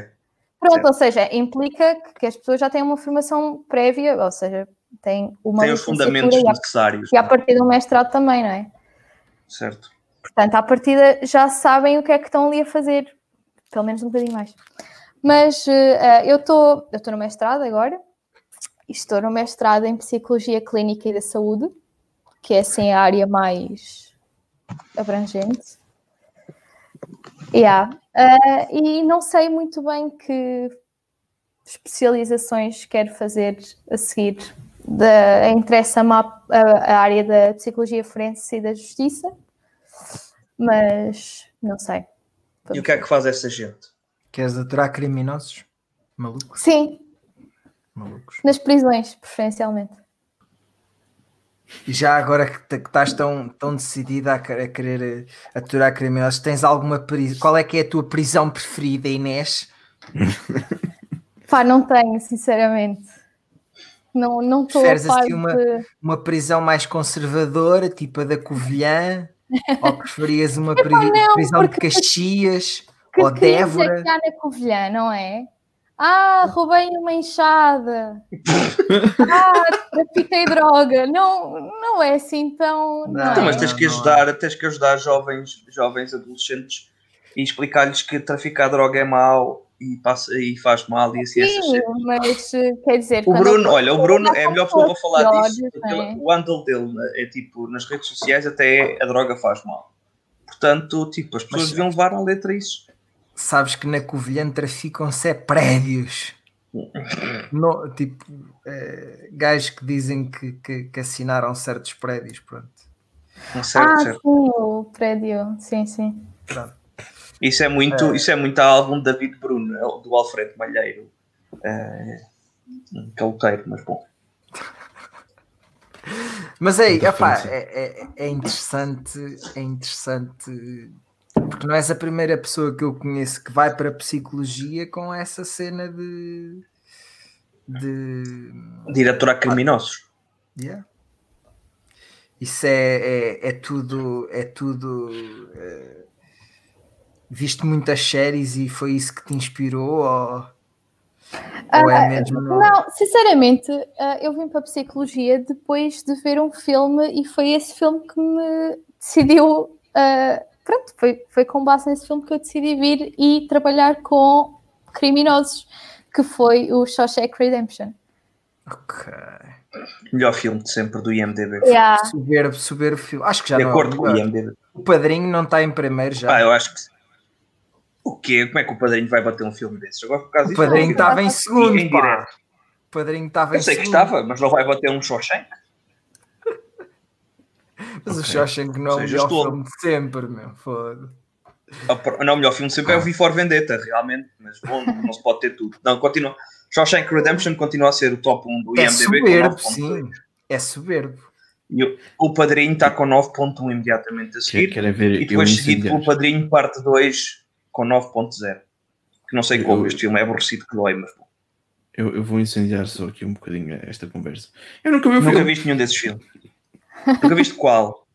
Pronto, Certo. ou seja, implica que- as pessoas já têm uma formação prévia, ou seja, têm uma Tem os fundamentos e a, necessários. e a partir do mestrado também, não é? Certo. Portanto, à partida já sabem o que é que estão ali a fazer, pelo menos um bocadinho mais. Mas eh, eu estou no mestrado agora, estou no mestrado em Psicologia Clínica e da Saúde, que é assim a área mais abrangente. Yeah. Eh, e não sei muito bem que especializações quero fazer a seguir. Interessa-me a- a área da Psicologia Forense e da Justiça, mas não sei. E o que é que faz essa gente? Queres aturar criminosos? Malucos? Sim, Malucos. nas prisões, preferencialmente. E já agora que, estás tão, tão decidida a, que- a querer eh, aturar criminosos, tens alguma prisão? Qual é que é a tua prisão preferida, Inês? Pá, não tenho, sinceramente. Não não estou a Preferes par assim uma- de... Uma prisão mais conservadora, tipo a da Covilhã? Ou preferias uma pri- não, prisão de porque- Caxias? Que ou crimes é que há na Covilhã, não é? Ah, roubei uma enxada. ah, trafiquei droga. Não, não é assim tão... Não, Não, Então, é? mas tens que não ajudar, tens que ajudar jovens, jovens adolescentes e explicar-lhes que traficar droga é mau e, passa, e faz mal e assim essas Sim, cenas. mas eh, quer dizer... O Bruno, eu- olha, o Bruno é a melhor pessoa para falar piores, disso. é? O handle dele né, é tipo, nas redes sociais até a droga faz mal. Portanto, tipo, as pessoas Mas- deviam levar à letra isso. Sabes que na Covilhã traficam-se é prédios. No, tipo, eh, gajos que dizem que, que, que assinaram certos prédios, pronto. Certo, ah, certo. sim, o prédio. Sim, sim. pronto. Isso é muito, isso é muito álbum de David Bruno, é do Alfredo Malheiro. É, caloteiro, mas bom. Mas Muita epá, é, é, é interessante, é interessante, porque não és a primeira pessoa que eu conheço que vai para a psicologia com essa cena de. de. Diretora a criminosos. Yeah. Isso é, é, é tudo. É tudo. Viste muitas séries e foi isso que te inspirou? Ou, ou é mesmo. Não, sinceramente, ah, eu vim para a psicologia depois de ver um filme e foi esse filme que me decidiu. ah, pronto, foi, foi com base nesse filme que eu decidi vir e trabalhar com criminosos, que foi o Shawshank Redemption. Ok. Melhor filme de sempre do IMDB. Yeah. Soberbo, soberbo filme. Acho que já De não é o acordo com o. IMDB. O padrinho não está em primeiro já. Pá, eu acho que. O quê? Como é que o padrinho vai bater um filme desses? Agora por causa o padrinho estava em segundo, em pá. O padrinho estava em Eu sei que segundo. estava, mas não vai bater um Shawshank. Mas o Ok. Shawshank não é o melhor estou- filme de sempre, meu. Foda. Ah, Não, o melhor filme sempre é o V for Vendetta, realmente, mas bom, não se pode ter tudo. Não, continua. Shawshank Redemption continua a ser o top 1 do É IMDB soberbo, com 9.2. sim. É soberbo. E o, o Padrinho está com 9.1 imediatamente a seguir. Querem ver E depois seguido pelo Padrinho parte 2 com 9.0. Que não sei como Eu- este filme é aborrecido que dói, mas bom. Eu, eu vou incendiar só aqui um bocadinho esta conversa. Eu nunca vi Nunca filme. viste nenhum desses filmes. Nunca viste qual?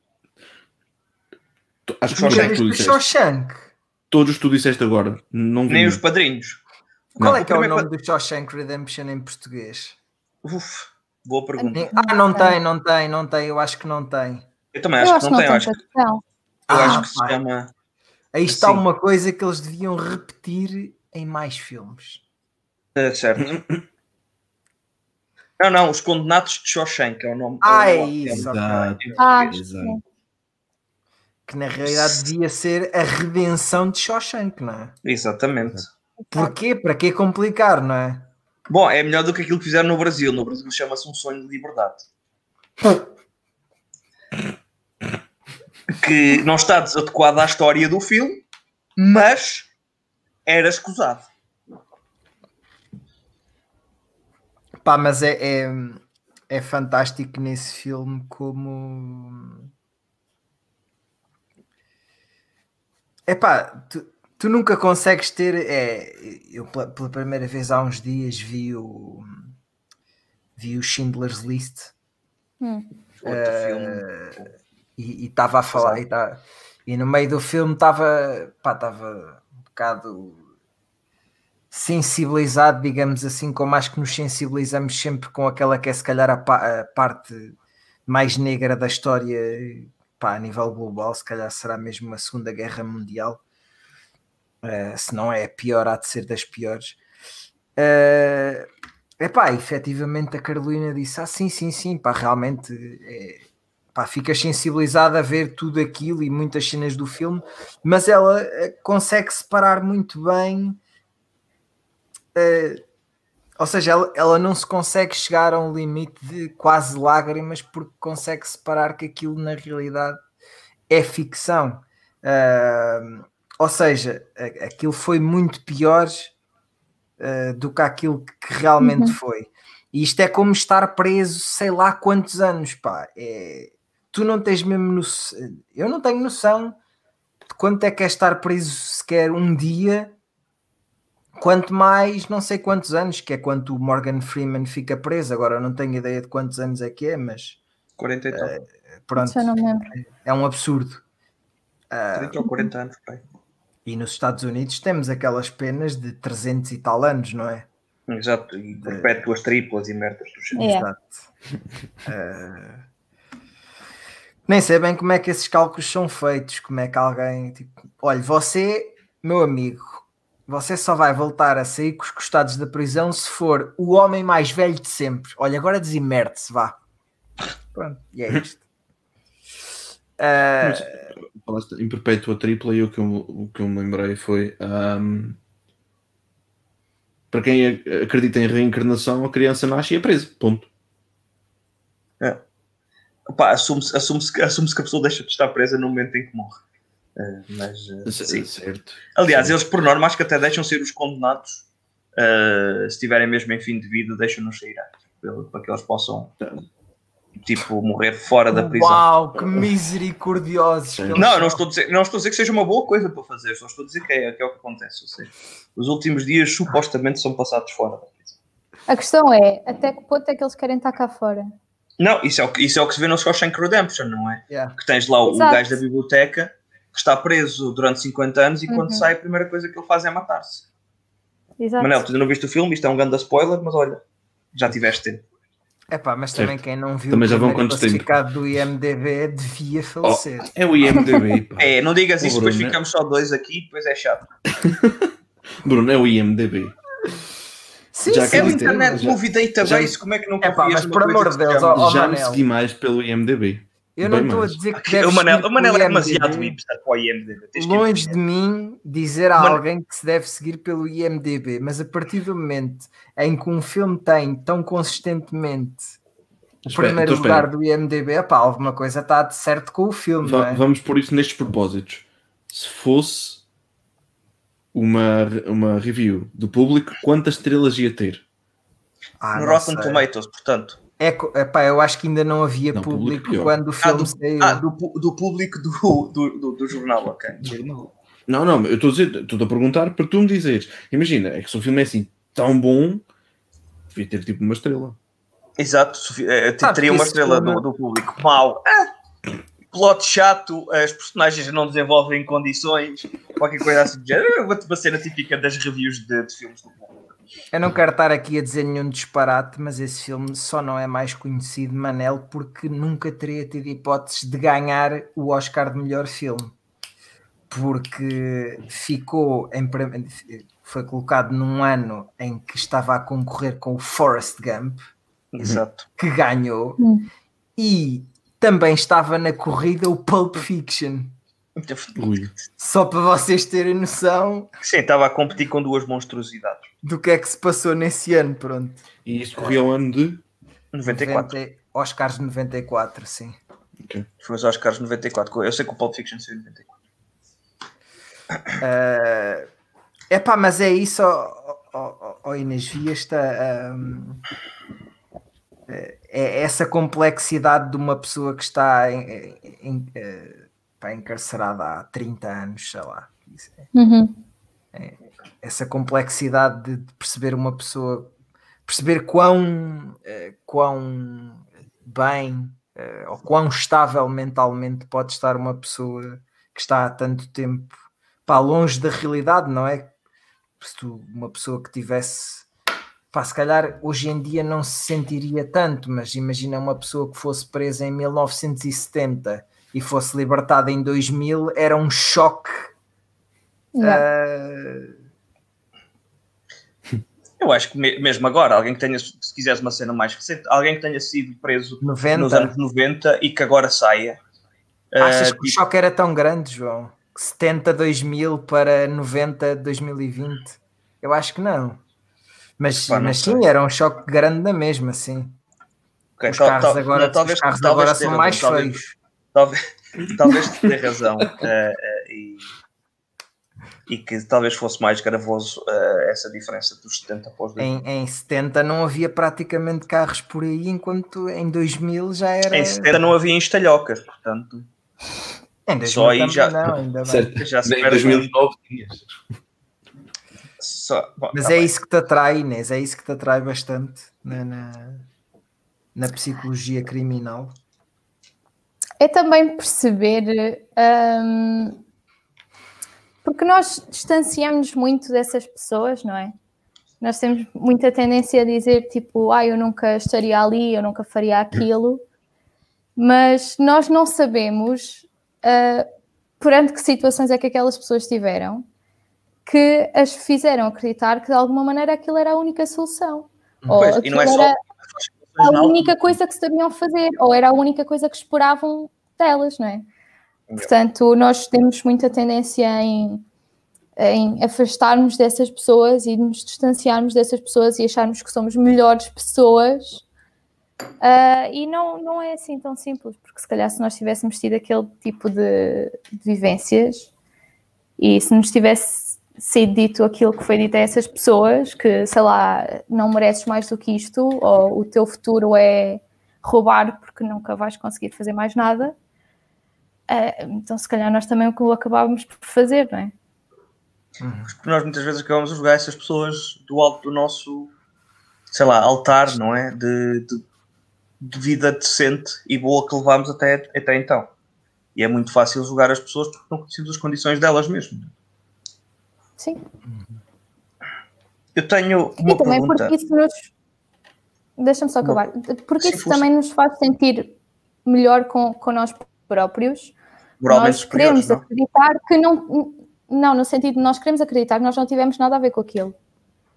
Acho que viste tu. Shawshank? todos que tu disseste agora. Não vi. Nem os padrinhos. Qual Não. é que é o nome do Shawshank Redemption em português? Uf, boa pergunta. Ah, não tem, não tem, não tem. Eu acho que não tem. Eu também Eu acho acho que não não tem. Eu acho, que- eu Ah, acho que se chama. Aí está Assim. uma coisa que eles deviam repetir em mais filmes. É, certo. Não, não, Os Condenados de Shawshank é o nome. Ah, é é o nome isso. Exato. Ah, português. Exato. Que na realidade devia ser a redenção de Shawshank, não é? Exatamente. Porquê? Para que complicar, não é? Bom, é melhor do que aquilo que fizeram no Brasil. No Brasil chama-se Um Sonho de Liberdade. que não está desadequado à história do filme, mas era escusado. Pá, mas é, é, é fantástico nesse filme como. É pá, tu, tu nunca consegues ter. É, eu pela, pela primeira vez há uns dias vi o. Vi o Schindler's List Hum. Outro filme. E estava a falar e, tá, e no meio do filme estava estava um bocado sensibilizado, digamos assim, como acho que nos sensibilizamos sempre com aquela que é se calhar a, pa- a parte mais negra da história pá, a nível global, se calhar será mesmo a Segunda Guerra Mundial, Eh, se não é a pior, há de ser das piores. Eh, Epá, efetivamente a Carolina disse: Ah, sim, sim, sim, pá, realmente é, pá, ficas sensibilizada a ver tudo aquilo e muitas cenas do filme, mas ela eh, consegue separar muito bem. eh, ou seja, ela, ela não se consegue chegar a um limite de quase lágrimas porque consegue separar que aquilo na realidade é ficção. Ah, ou seja, aquilo foi muito pior uh, do que aquilo que realmente Uhum. foi. E isto é como estar preso, sei lá quantos anos, pá. É, tu não tens mesmo noção, eu não tenho noção de quanto é que é estar preso sequer um dia, quanto mais não sei quantos anos, que é quanto o Morgan Freeman fica preso. Agora eu não tenho ideia de quantos anos é que é, mas 40 e tal. pronto, me lembro. é um absurdo. Ah, 30 ou 40 anos, pai. e nos Estados Unidos temos aquelas penas de 300 e tal anos, não é? Exato, e perpétuas triplas e merdas do género. É. Exato. Eh, nem sei bem como é que esses cálculos são feitos, como é que alguém, tipo, olha, você, meu amigo, você só vai voltar a sair com os costados da prisão se for o homem mais velho de sempre. Olha, agora desimerte-se, vá. Pronto, e é isto. Eh, Mas, falaste em perpétua tripla e o que eu, o que eu me lembrei foi ahm, para quem ac- acredita em reencarnação, a criança nasce e é presa. Ponto. Pá, assume-se assume que, assume que a pessoa deixa de estar presa no momento em que morre. Eh, mas, C- sim. Certo. Aliás, Sim. eles por norma acho que até deixam ser os condenados. eh, se estiverem mesmo em fim de vida, deixam-nos sair antes, para que eles possam tipo, morrer fora da prisão. Uau, que misericordiosos. Não, são. não estou, a dizer, não estou a dizer que seja uma boa coisa para fazer, só estou a dizer que é, que é o que acontece. Ou seja, os últimos dias supostamente são passados fora da prisão. A questão é, até que ponto é que eles querem estar cá fora? Não, isso é o que, isso é o que se vê no Shawshank Redemption, não é? Yeah. Que tens lá o, o gajo da biblioteca que está preso durante 50 anos e quando Uhum. sai a primeira coisa que ele faz é matar-se. Exato. Manel, tu ainda não viste o filme, isto é um grande spoiler, mas olha, já tiveste tempo. Epá, mas Certo. também quem não viu Também o já vão quantos tempo? classificado do IMDB devia falecer. É o IMDB. pá. É, não digas isso, Ô, depois Bruno, ficamos só dois aqui, depois é chato. Bruno, é o IMDB. Sim, Já É o Internet já- Movie Database, já- como é que não Epá, confias mas por amor de Deus, ó, Já me segui mais pelo IMDB. Eu não estou a dizer que deves o Manel, seguir o Manel é demasiado hipster para o IMDB. Longe de mim dizer a alguém que se deve seguir pelo IMDB, mas a partir do momento em que um filme tem tão consistentemente o Espera, primeiro então espera. lugar do IMDB, epá, alguma coisa está de certo com o filme, Va- não é? Vamos por isso nestes propósitos. Se fosse uma, uma review do público, quantas estrelas ia ter? Ah, No Rotten sei. Tomatoes, portanto. É, epá, eu acho que ainda não havia Não, público público pior. quando o Ah, filme do, saiu. ah, do, do público do, do, do, do jornal, ok. Não, não, eu estou a dizer, estou a perguntar para tu me dizeres. Imagina, é que se o filme é assim tão bom, devia ter tipo uma estrela. Exato, Sabe teria uma estrela filme- do, do público. Mau. Ah, plot chato, as personagens não desenvolvem condições, qualquer coisa assim do género. Uma, uma cena típica das reviews de, de filmes do público. Eu não quero estar aqui a dizer nenhum disparate, mas esse filme só não é mais conhecido, Manel, porque nunca teria tido hipóteses de ganhar o Oscar de melhor filme. Porque ficou em foi colocado num ano em que estava a concorrer com o Forrest Gump, Exato. que ganhou, Hum. e também estava na corrida o Pulp Fiction. Ui. Só para vocês terem noção Sim, estava a competir com duas monstruosidades. do que é que se passou nesse ano, pronto. E isto corria ao ano de. 94. 90 Oscars de 94, sim. Foi os Oscars 94. Eu sei que o Pulp Fiction saiu em 94. É pá, mas é isso, ó ó- ó- ó Inês, vi esta. ahm, é essa complexidade de uma pessoa que está em, em, em, encarcerada há 30 anos, sei lá. Uhum. É, essa complexidade de perceber uma pessoa, perceber quão, quão bem ou quão estável mentalmente pode estar uma pessoa que está há tanto tempo pá, longe da realidade, não é? Se tu, uma pessoa que tivesse pá, se calhar hoje em dia não se sentiria tanto, mas imagina uma pessoa que fosse presa em 1970 e fosse libertada em 2000, era um choque. Uh... Eu acho que mesmo agora, alguém que tenha, se quiseres uma cena mais recente, alguém que tenha sido preso 90. nos anos 90 e que agora saia. Achas uh, que tipo... o choque era tão grande, João? 70 2000 para 90 2020? Eu acho que não. Mas, Pá, mas sim, era um choque grande na mesma, sim. Okay, os carros tal, agora, talvez, os carros agora são razão, mais talvez, feios. Talvez, talvez tenha razão. uh, uh, e, e, que talvez fosse mais gravoso uh, essa diferença dos 70 para os 2000. Em, em 70 não havia praticamente carros por aí, enquanto em 2000 já era. Em 70 não havia instalhocas, portanto. Em 2000 Só aí já, não, ainda bem. Já se em 2009 tinhas. Só, bom, Mas tá é bem. isso que te atrai, Inês, é isso que te atrai bastante na, na, na psicologia criminal. É também perceber hum, porque nós distanciamos muito dessas pessoas, não é? Nós temos muita tendência a dizer tipo, ah, eu nunca estaria ali, eu nunca faria aquilo, mas nós não sabemos uh, perante que situações é que aquelas pessoas tiveram que as fizeram acreditar que de alguma maneira aquilo era a única solução. Pois, ou e não é só a única coisa que sabiam fazer, ou era a única coisa que esperavam delas, não é? Portanto, nós temos muita tendência em, em afastarmos dessas pessoas e nos distanciarmos dessas pessoas e acharmos que somos melhores pessoas. Uh, e não, não é assim tão simples, porque se calhar se nós tivéssemos tido aquele tipo de, de vivências e se nos tivesse ser dito aquilo que foi dito a essas pessoas, que sei lá, não mereces mais do que isto, ou o teu futuro é roubar porque nunca vais conseguir fazer mais nada. Uh, então, se calhar, nós também o acabávamos por fazer, não é? Porque nós muitas vezes acabamos a jogar essas pessoas do alto do nosso, sei lá, altar, não é? De, de, de vida decente e boa que levámos até, até então. E é muito fácil julgar as pessoas porque não conhecemos as condições delas mesmo. Sim. Eu tenho uma e também pergunta. porque isso nos. Deixa-me só acabar. Porque isso também nos faz sentir melhor com, com nós próprios. Nós queremos não? acreditar que não. Não, no sentido de nós queremos acreditar que nós não tivemos nada a ver com aquilo.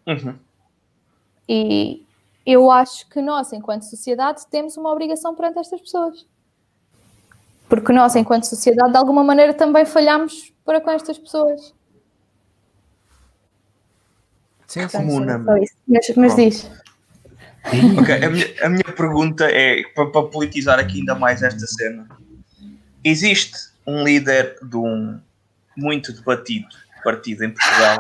Uhum. E eu acho que nós, enquanto sociedade, temos uma obrigação perante estas pessoas. Porque nós, enquanto sociedade, de alguma maneira também falhamos para com estas pessoas. Sim, sim. Mas, mas diz. Ok, a minha, a minha pergunta é para, para, politizar aqui ainda mais esta cena. Existe um líder de um muito debatido partido em Portugal.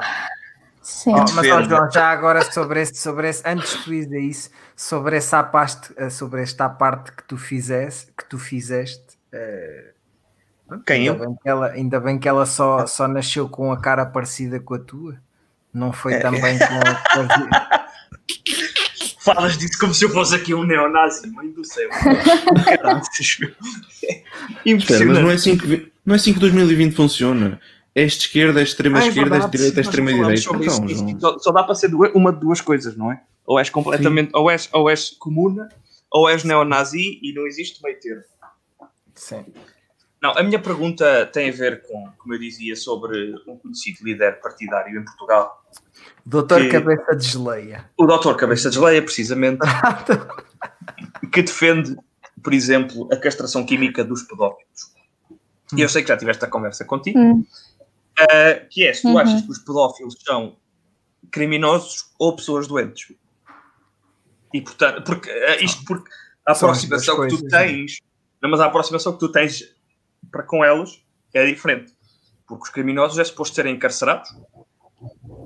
Sim. Oh, mas oh, João, já agora sobre esse, sobre esse, antes de tu ir a isso, sobre essa parte, eh, sobre esta parte que tu fizeste, que tu fizeste. Uh, Quem ainda eu? Bem que ela, ainda bem que ela só, só nasceu com a cara parecida com a tua. Não foi é. também com. Falas disso como se eu fosse aqui um neonazi, mãe do céu. Impressionante. mas não é, assim que, não é assim que 2020 funciona. É esta esquerda, é extrema ah, é esquerda, é direita, é extrema direita. Então, isso, só, só, dá para ser uma de duas coisas, não é? Ou és completamente, ou és, ou és comuna, ou és neonazi e não existe meio termo. Sim. Não, a minha pergunta tem a ver com, como eu dizia, sobre um conhecido líder partidário em Portugal. Doutor que, Cabeça de Geleia. O doutor Cabeça de Geleia, precisamente, que defende, por exemplo, a castração química dos pedófilos. E eu sei que já tiveste a conversa contigo, hum. uh, que é se tu uhum. achas que os pedófilos são criminosos ou pessoas doentes. E portanto, porque, uh, isto porque a aproximação que tu tens, não, mas a aproximação que tu tens para com elas é diferente. Porque os criminosos é suposto serem encarcerados.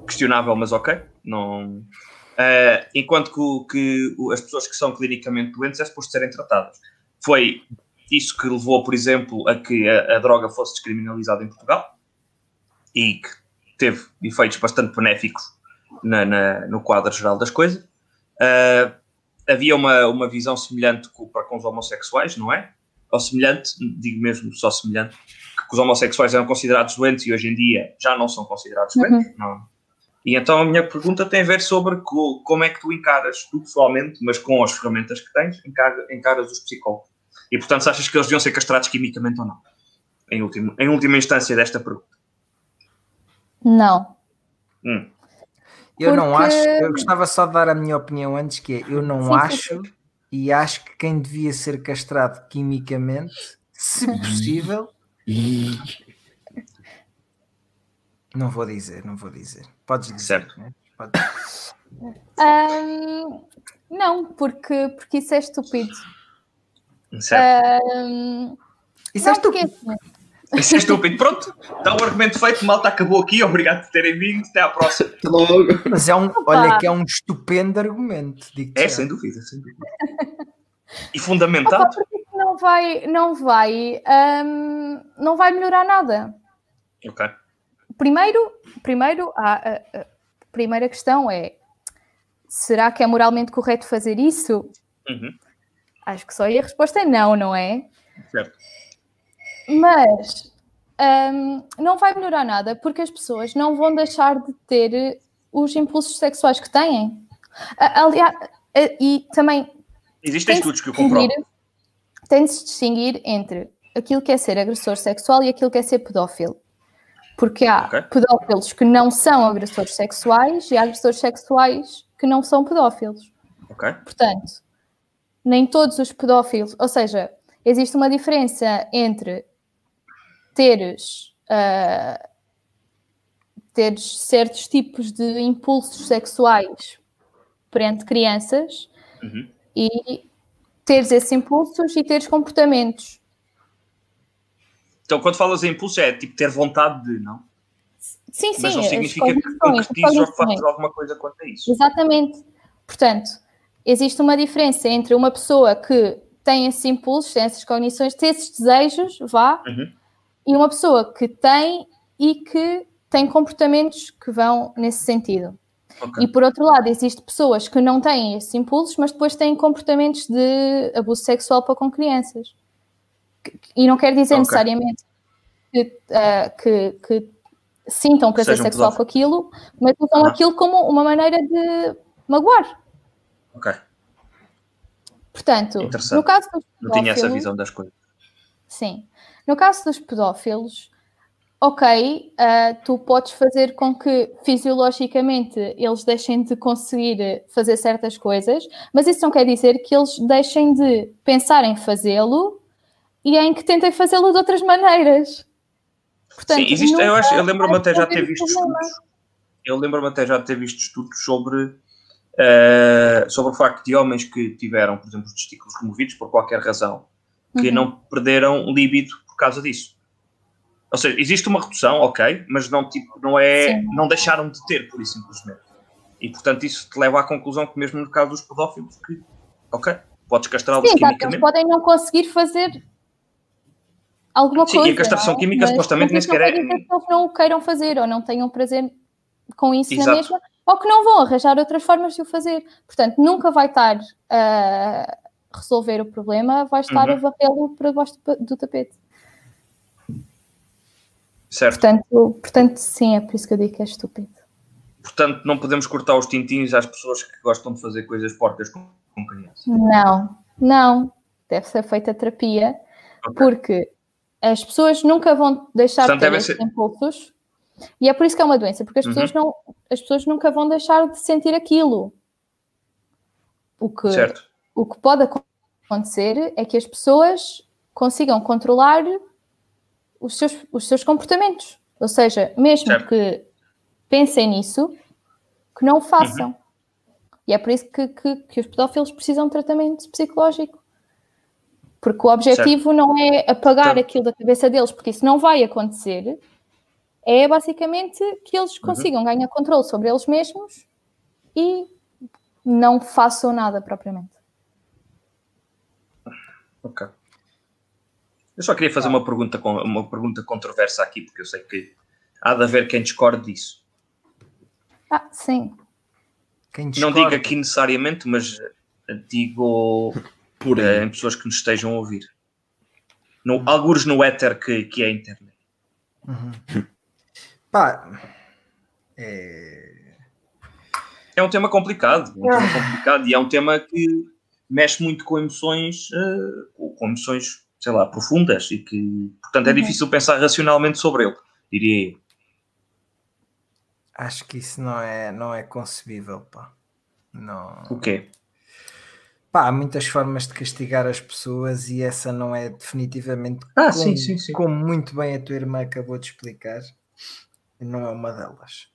Questionável, mas ok. Não, Uh, enquanto que, que as pessoas que são clinicamente doentes é suposto serem tratadas. Foi isso que levou, por exemplo, a que a, a droga fosse descriminalizada em Portugal e que teve efeitos bastante benéficos na, na, no quadro geral das coisas. Uh, havia uma, uma visão semelhante com, para com os homossexuais, não é? Ou semelhante, digo mesmo só semelhante, que os homossexuais eram considerados doentes e hoje em dia já não são considerados doentes. Uhum. Não. E então a minha pergunta tem a ver sobre co, como é que tu encaras, tu pessoalmente, mas com as ferramentas que tens, encaras, encaras os psicólogos. E portanto, se achas que eles deviam ser castrados quimicamente ou não? Em, último, em última instância desta pergunta. Não. Hum. Eu Porque... não acho, eu gostava só de dar a minha opinião antes, que é, eu não sim, acho sim. E acho que quem devia ser castrado quimicamente, se possível, não vou dizer, não vou dizer. Podes dizer. Certo. Né? Pode... Um, não, porque, porque isso é estúpido. Certo. Um, isso é não, é estúpido. Porque, isso é estúpido. Pronto, está o argumento feito, malta acabou aqui. Obrigado por terem vindo. Até à próxima. Até logo. Mas é um, olha que é um estupendo argumento. É, sem dúvida, sem dúvida. E fundamentado. Opa, não vai, não vai, um, não vai melhorar nada. Ok. Primeiro, primeiro a, a, a primeira questão é: será que é moralmente correto fazer isso? Uhum. Acho que só aí a resposta é não, não é? Certo. Mas um, não vai melhorar nada porque as pessoas não vão deixar de ter os impulsos sexuais que têm. Aliás, e também. Existem estudos que eu comprovo. Tem de se distinguir entre aquilo que é ser agressor sexual e aquilo que é ser pedófilo. Porque há okay. pedófilos que não são agressores sexuais e há agressores sexuais que não são pedófilos. Portanto, nem todos os pedófilos, ou seja, existe uma diferença entre teres, uh, teres certos tipos de impulsos sexuais perante crianças uhum. e teres esses impulsos e teres comportamentos. Então, quando falas em impulso, é tipo ter vontade de, não? Sim, sim. Mas não significa que concretizes ou que fazes alguma coisa quanto a isso. Exatamente. Portanto, existe uma diferença entre uma pessoa que tem esses impulsos, tem essas cognições, tem esses desejos, vá, uhum e uma pessoa que tem e que tem comportamentos que vão nesse sentido. Okay. E por outro lado, existem pessoas que não têm esses impulsos, mas depois têm comportamentos de abuso sexual para com crianças. E não quer dizer okay. necessariamente que, uh, que, que, sintam prazer Sejam sexual com aquilo, mas usam ah. aquilo como uma maneira de magoar. Ok. Portanto, no caso dos Não tinha essa visão das coisas. Sim. No caso dos pedófilos, ok, uh, tu podes fazer com que fisiologicamente eles deixem de conseguir fazer certas coisas, mas isso não quer dizer que eles deixem de pensar em fazê-lo e em que tentem fazê-lo de outras maneiras. Portanto, Sim, existe, eu, acho, eu lembro-me até já ter visto estudos. Eu lembro-me até já ter visto estudos sobre, uh, sobre o facto de homens que tiveram, por exemplo, os testículos removidos por qualquer razão, que uhum. não perderam libido por causa disso. Ou seja, existe uma redução, ok, mas não, tipo, não é. Sim. não deixaram de ter, por isso simplesmente. E portanto isso te leva à conclusão que mesmo no caso dos pedófilos, que, ok, podes castrá-los quimicamente. Eles podem não conseguir fazer alguma Sim, coisa. e a castração é? química supostamente nem sequer é. Que eles não o queiram fazer ou não tenham prazer com isso Exato. na mesma, ou que não vão arranjar outras formas de o fazer. Portanto, nunca vai estar a resolver o problema, vai estar uhum. a varrê-lo para debaixo do tapete. Certo. Portanto, portanto, sim, é por isso que eu digo que é estúpido. Portanto, não podemos cortar os tintins às pessoas que gostam de fazer coisas porcas com, com crianças. Não, não. Deve ser feita terapia, okay. porque as pessoas nunca vão deixar Portanto, de ter esses ser... impulsos. E é por isso que é uma doença, porque as, uhum. pessoas não, as pessoas nunca vão deixar de sentir aquilo. O que, certo. o que pode acontecer é que as pessoas consigam controlar os seus, os seus comportamentos. Ou seja, mesmo certo. que pensem nisso, que não o façam. Uhum. E é por isso que, que, que, os pedófilos precisam de tratamento psicológico. Porque o objetivo certo. não é apagar então, aquilo da cabeça deles, porque isso não vai acontecer. É basicamente que eles uhum. consigam uhum. ganhar controle sobre eles mesmos e não façam nada propriamente. Ok. Eu só queria fazer uma pergunta uma pergunta controversa aqui, porque eu sei que há de haver quem discorde disso. Ah, sim. Quem Não digo aqui necessariamente, mas eh, digo Por aí. em pessoas que nos estejam a ouvir. No, alguns no éter que, que é a internet. Uhum. Pá, é... É um tema complicado, um tema complicado e é um tema que mexe muito com emoções, com com emoções, sei lá, profundas e que, portanto, é Uhum. difícil pensar racionalmente sobre ele, diria eu. acho que isso não é, não é concebível, pá. Não... O quê? Pá, há muitas formas de castigar as pessoas e essa não é definitivamente Ah, como, sim, sim, sim. como muito bem a tua irmã acabou de explicar, não é uma delas.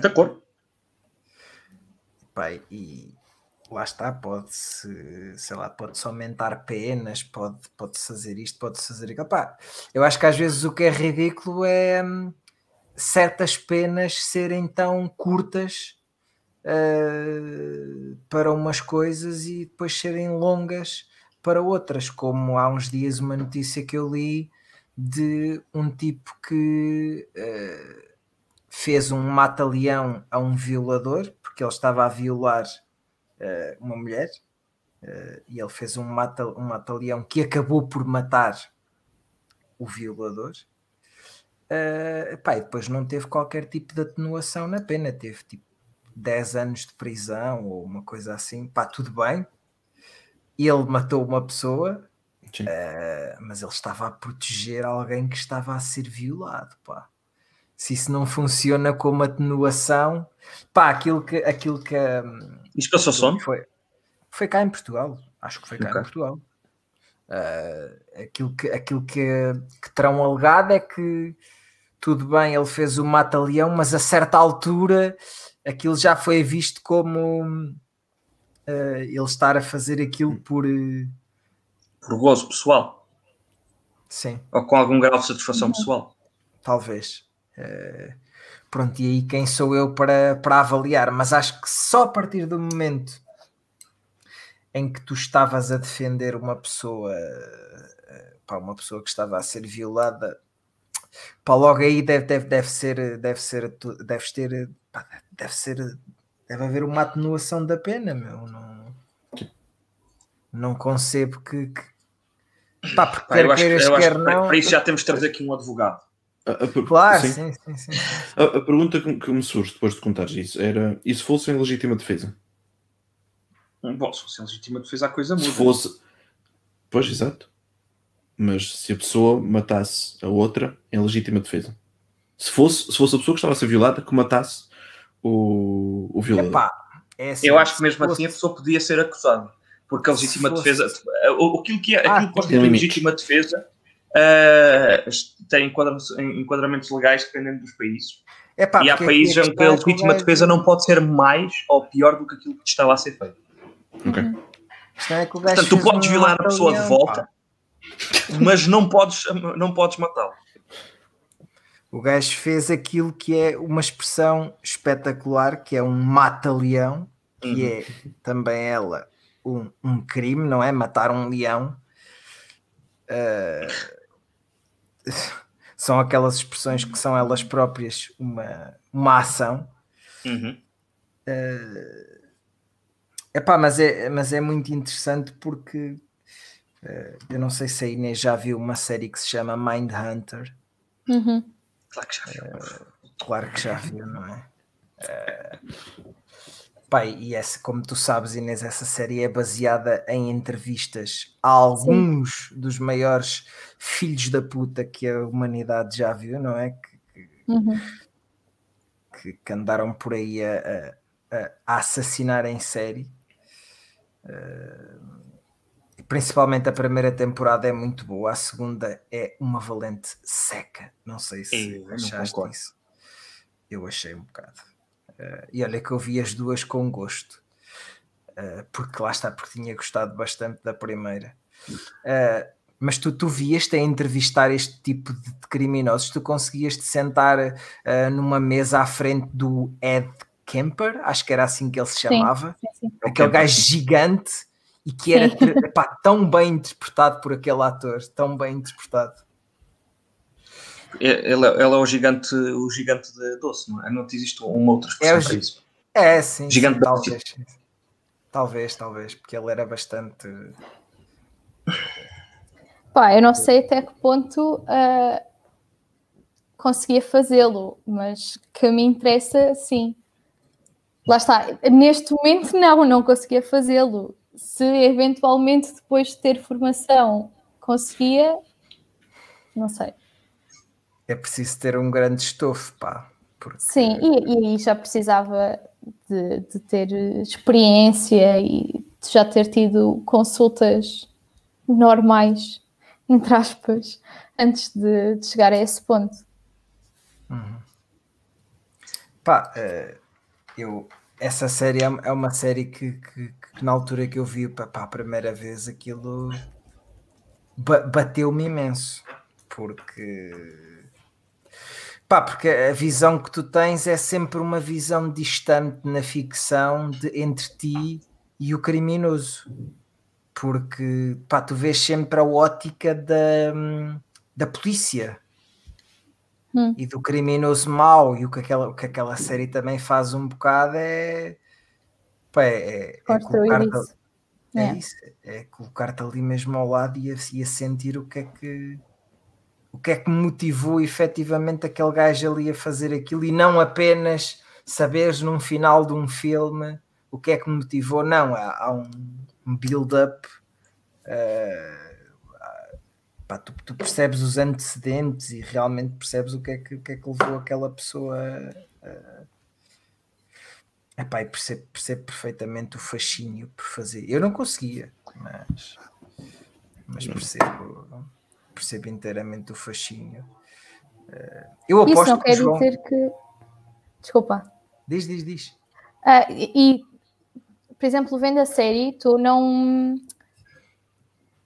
De acordo. Pá, e lá está, pode-se, sei lá, pode-se aumentar penas, pode, pode fazer isto, pode fazer aquilo. Pá, eu acho que às vezes o que é ridículo é hum, certas penas serem tão curtas eh, para umas coisas e depois serem longas para outras, como há uns dias uma notícia que eu li de um tipo que eh, fez um mata-leão a um violador, porque ele estava a violar uma mulher, eh, e ele fez um mata- um mata-leão que acabou por matar o violador. Eh, pá, e depois não teve qualquer tipo de atenuação na pena, teve tipo 10 anos de prisão ou uma coisa assim, pá, tudo bem. Ele matou uma pessoa, eh, mas ele estava a proteger alguém que estava a ser violado, pá. Se isso não funciona como atenuação, pá, aquilo que, aquilo que hum, Isto passou sono? foi, foi cá em Portugal, acho que foi cá Ok. em Portugal. Ah, aquilo que, aquilo que, que terão alegado é que tudo bem, ele fez o mata-leão, mas a certa altura aquilo já foi visto como ah, ele estar a fazer aquilo por eh, Por gozo pessoal? sim, Ou com algum grau de satisfação pessoal? talvez. Eh, pronto, e aí quem sou eu para, para avaliar? Mas acho que só a partir do momento em que tu estavas a defender uma pessoa, eh, pá, uma pessoa que estava a ser violada, pá, logo aí deve, deve, deve ser, deve ser, deves ter, pá, deve ser, deve haver uma atenuação da pena, meu. Não, não concebo que, que pá, porque Pá, quer que- queiras, acho quer que para- não. para isso já temos de trazer aqui um advogado. A, a Claro, sim. sim, sim, sim. sim. A, a pergunta que, que me surge depois de contares isso era: e se fosse em legítima defesa? Bom, se fosse em legítima defesa, a coisa muda. Se fosse. Pois, exato. Mas se a pessoa matasse a outra em legítima defesa. Se fosse, se fosse a pessoa que estava a ser violada que matasse o, o violador. Epá, é assim, Eu acho que mesmo fosse- assim a pessoa podia ser acusada. Porque a legítima Se fosse- defesa. o- Aquilo que, é, Ah, aquilo que constitui tem limites. legítima defesa eh, tem enquadramentos, legais dependendo dos países. Epá, e há países em que a é legítima defesa não pode ser mais ou pior do que aquilo que estava a ser feito. Ok. Uhum. é Portanto, tu fez podes um violar a pessoa de volta, pá. mas não podes, não podes matá-lo. O gajo fez aquilo que é uma expressão espetacular, que é um mata-leão, que Uhum. é também ela um, um crime, não é? Matar um leão. Ah, são aquelas expressões que são elas próprias uma, uma ação. Uhum. Epá, mas é, mas é muito interessante porque eh, eu não sei se a Inês já viu uma série que se chama Mind Hunter. Uhum. Claro que já viu. Claro que já viu, não é? Eh, pá, e essa, como tu sabes, Inês, essa série é baseada em entrevistas a alguns dos maiores filhos da puta que a humanidade já viu, não é? Que, Uhum. que, que andaram por aí a, a- a- assassinar em série. Eh, principalmente a primeira temporada é muito boa, a segunda é uma valente seca. Não sei se Eu não achaste isso. Eu achei um bocado. Eh, e olha que eu vi as duas com gosto. Eh, porque lá está, porque tinha gostado bastante da primeira. Eh, mas tu, tu vieste a entrevistar este tipo de criminosos, tu conseguias te sentar numa mesa à frente do Ed Kemper, acho que era assim que ele se Sim, chamava, sim, sim. O aquele gajo gigante e que era Sim. epá, tão bem interpretado por aquele ator, tão bem interpretado. É- Ele, é- ele é o gigante, o gigante de doce, não é? Não existe uma outra É expressão para gi- isso. É, sim, Gigante sim, talvez. Talvez, talvez, porque ele era bastante. Pá, eu não sei até que ponto ah, conseguia fazê-lo, mas que me interessa, sim. Lá está. Neste momento, não, não conseguia fazê-lo. Se eventualmente depois de ter formação conseguia, não sei. É preciso ter um grande estofo, pá. Porque... Sim, e, aí já precisava de, de ter experiência e de já ter tido consultas normais, entre aspas, antes de, de chegar a esse ponto. Pá, eh, eu, essa série é é uma série que, que- que na altura que eu vi pá, a primeira vez aquilo ba- bateu-me imenso. Porque pá, porque a visão que tu tens é sempre uma visão distante na ficção de, entre ti e o criminoso. Porque pá, tu vês sempre a ótica da, da polícia Hum. e do criminoso mau e o que aquela, o que aquela série também faz um bocado é, pá, é, é colocar-te- isso. é É. isso, é colocar-te ali mesmo ao lado e a, e a sentir o que é que o que é que motivou efetivamente aquele gajo ali a fazer aquilo e não apenas saberes num final de um filme o que é que motivou, não, há, há um, build-up pá, tu, tu percebes os antecedentes e realmente percebes o que é que, o que, é que levou aquela pessoa a. Epá, e percebo, percebo perfeitamente o fascínio por fazer. Eu não conseguia, mas, mas percebo, percebo inteiramente o fascínio. Eh, Eu Isso aposto não que o quer João. dizer que. Desculpa. Diz, diz, diz. Ah, e, por exemplo, vendo a série, tu não.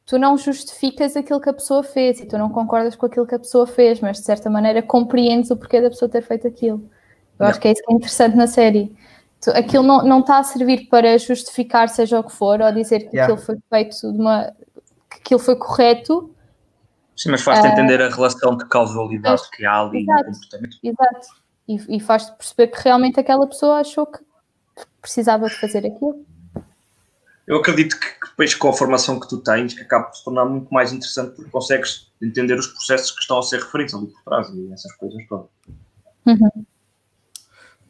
Tu não justificas aquilo que a pessoa fez e tu não concordas com aquilo que a pessoa fez, mas de certa maneira compreendes o porquê da pessoa ter feito aquilo. Eu Não. acho que é isso que é interessante na série. Aquilo não, não está a servir para justificar seja o que for ou dizer que Yeah. aquilo foi feito de uma. que aquilo foi correto, Sim, mas faz-te entender a relação de causalidade que há ali no Exato. comportamento. exato. E, e faz-te perceber que realmente aquela pessoa achou que precisava de fazer aquilo. Eu acredito que que depois com a formação que tu tens, que acaba por se tornar muito mais interessante porque consegues entender os processos que estão a ser referidos ali por trás e essas coisas todas.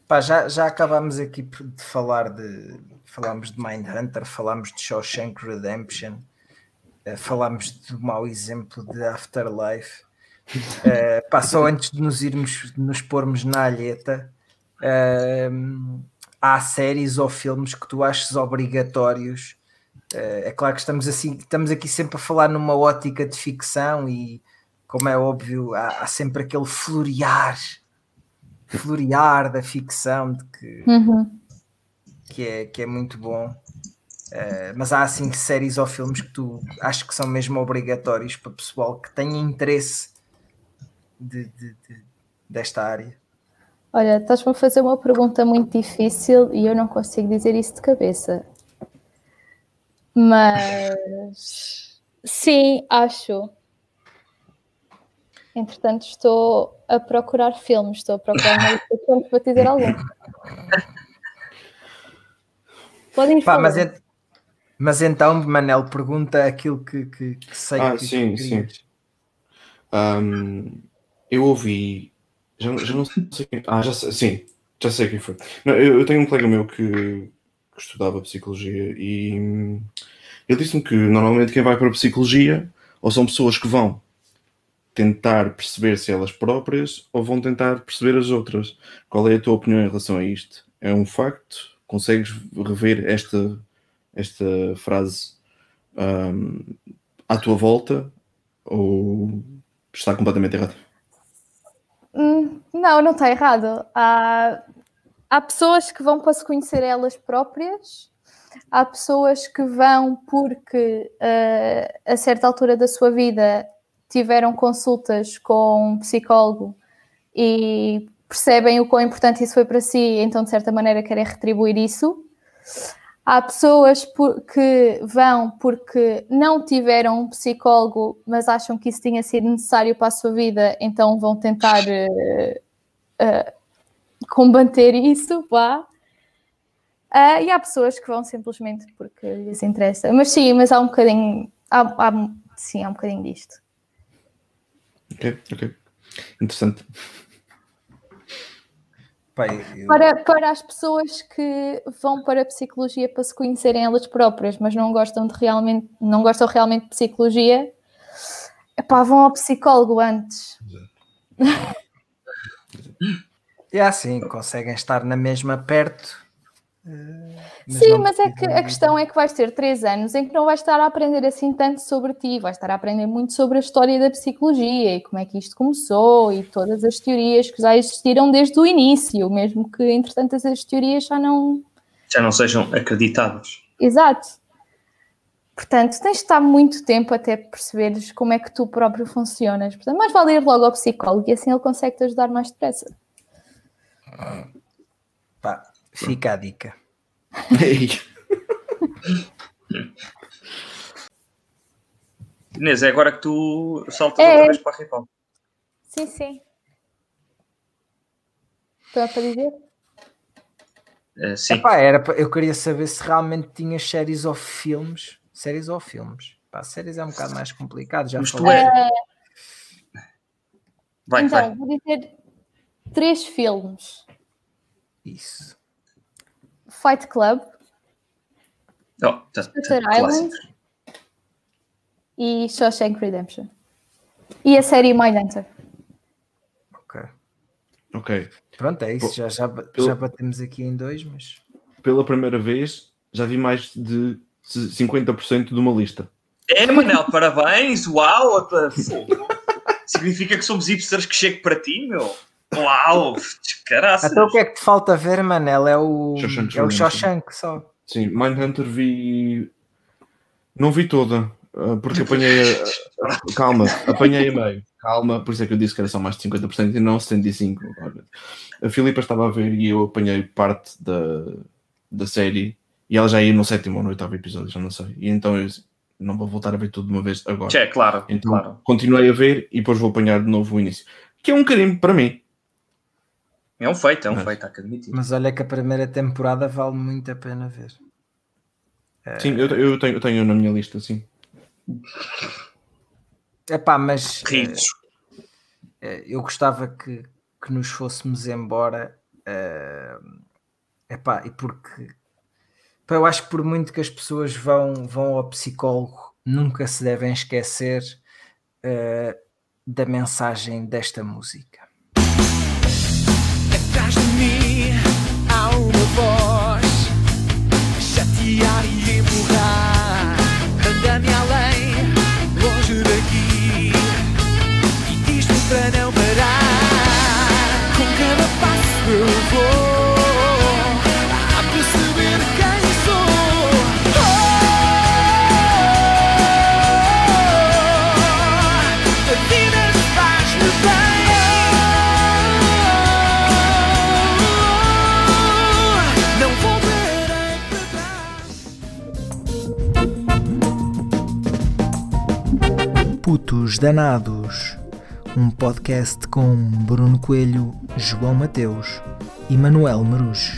Pá, já, já acabámos aqui de falar de. Falámos de Mindhunter, falámos de Shawshank Redemption, eh, falámos do mau exemplo de Afterlife. Eh, pá, só antes de nos irmos, de nos pormos na alheta, eh, há séries ou filmes que tu achas obrigatórios. Eh, é claro que estamos, assim, estamos aqui sempre a falar numa ótica de ficção e, como é óbvio, há, há sempre aquele florear florear da ficção de que, Uhum. que, é, que é muito bom. Eh, mas há assim séries ou filmes que tu acho que são mesmo obrigatórios para pessoal que tenha interesse de, de- de- desta área. Olha, estás-me a fazer uma pergunta muito difícil e eu não consigo dizer isso de cabeça. Mas sim, acho. Entretanto, estou a procurar filmes, estou a procurar filmes para te dizer algum. Podem Pá, mas, ent- mas então, Manel, pergunta aquilo que, que- que sei Ah, que sim, sim. Ahm, eu ouvi. Já, já não sei quem. Ah, já sei, sim, já sei quem foi. Não, eu, eu tenho um colega meu que, que estudava psicologia e hum, ele disse-me que normalmente quem vai para a psicologia ou são pessoas que vão tentar perceber-se elas próprias ou vão tentar perceber as outras. Qual é a tua opinião em relação a isto? É um facto? Consegues rever esta, esta frase ahm, à tua volta ou está completamente errado? Hum, não, não está errado. Há, há pessoas que vão para se conhecer elas próprias, há pessoas que vão porque eh, a certa altura da sua vida tiveram consultas com um psicólogo e percebem o quão importante isso foi para si, então de certa maneira querem retribuir isso. Há pessoas que vão porque não tiveram um psicólogo, mas acham que isso tinha sido necessário para a sua vida, então vão tentar uh, uh, combater isso, vá. Uh, e há pessoas que vão simplesmente porque lhes interessa. Mas sim, mas há um bocadinho. Há, há, sim, há um bocadinho disto. Ok, ok. Interessante. Pai, eu... para, para as pessoas que vão para a psicologia para se conhecerem elas próprias, mas não gostam de realmente, não gostam realmente de psicologia, epá, vão ao psicólogo antes. É assim, conseguem estar na mesma perto mas Sim, mas é que a questão é que vais ter três anos em que não vais estar a aprender assim tanto sobre ti, vais estar a aprender muito sobre a história da psicologia e como é que isto começou e todas as teorias que já existiram desde o início, mesmo que entretanto essas teorias já não já não sejam acreditadas. Exato. Portanto, tens de estar muito tempo até perceberes como é que tu próprio funcionas. Portanto, mais vale ir logo ao psicólogo e assim ele consegue te ajudar mais depressa. Pá, Fica a dica. Inês, é agora que tu saltas é. outra vez para a Ripal. Sim, sim. Estou a dizer? Uh, sim. Epá, era, eu queria saber se realmente tinhas séries ou filmes. Séries ou filmes. Pá, séries é um bocado mais complicado. Já Mas tu é... Vai, então, vai. vou dizer três filmes. Isso. Fight Club, oh, tá, tá, Island e Shawshank Redemption. E a série Mindhunter. Ok. Ok. Pronto, é isso. Já, já, já batemos aqui em dois, mas. Pela primeira vez já vi mais de 50% de uma lista. É, Manel, parabéns! Uau! Significa que somos hipsters que chego para ti, meu. Uau! Caraca! Então o que é que te falta ver, Manel? É o Shawshank, é o Shawshank só. Sim, Mindhunter vi. Não vi toda, ah, porque apanhei a... Calma, apanhei a meio. Calma, por isso é que eu disse que era só mais de 50% e não 75%. A Filipa estava a ver e eu apanhei parte da, da série e ela já ia no sétimo ou no oitavo episódio, já não sei. E então eu não vou voltar a ver tudo de uma vez agora. É, claro. Então claro. continuei a ver e depois vou apanhar de novo o início. Que é um carinho para mim. É um feito, é um mas, feito, há que admitir. Mas olha que a primeira temporada vale muito a pena ver. Sim, eu, eu, tenho, eu tenho na minha lista, sim. É pá, mas Ritos. Uh, eu gostava que, que nos fôssemos embora. É uh, pá, e porque pá, eu acho que por muito que as pessoas vão, vão ao psicólogo, nunca se devem esquecer uh, da mensagem desta música há uma voz chatear e empurrar. Manda-me além, longe daqui. E diz-me para não parar. Com cada passo eu vou. Putos Danados, um podcast com Bruno Coelho, João Mateus e Manuel Marujo.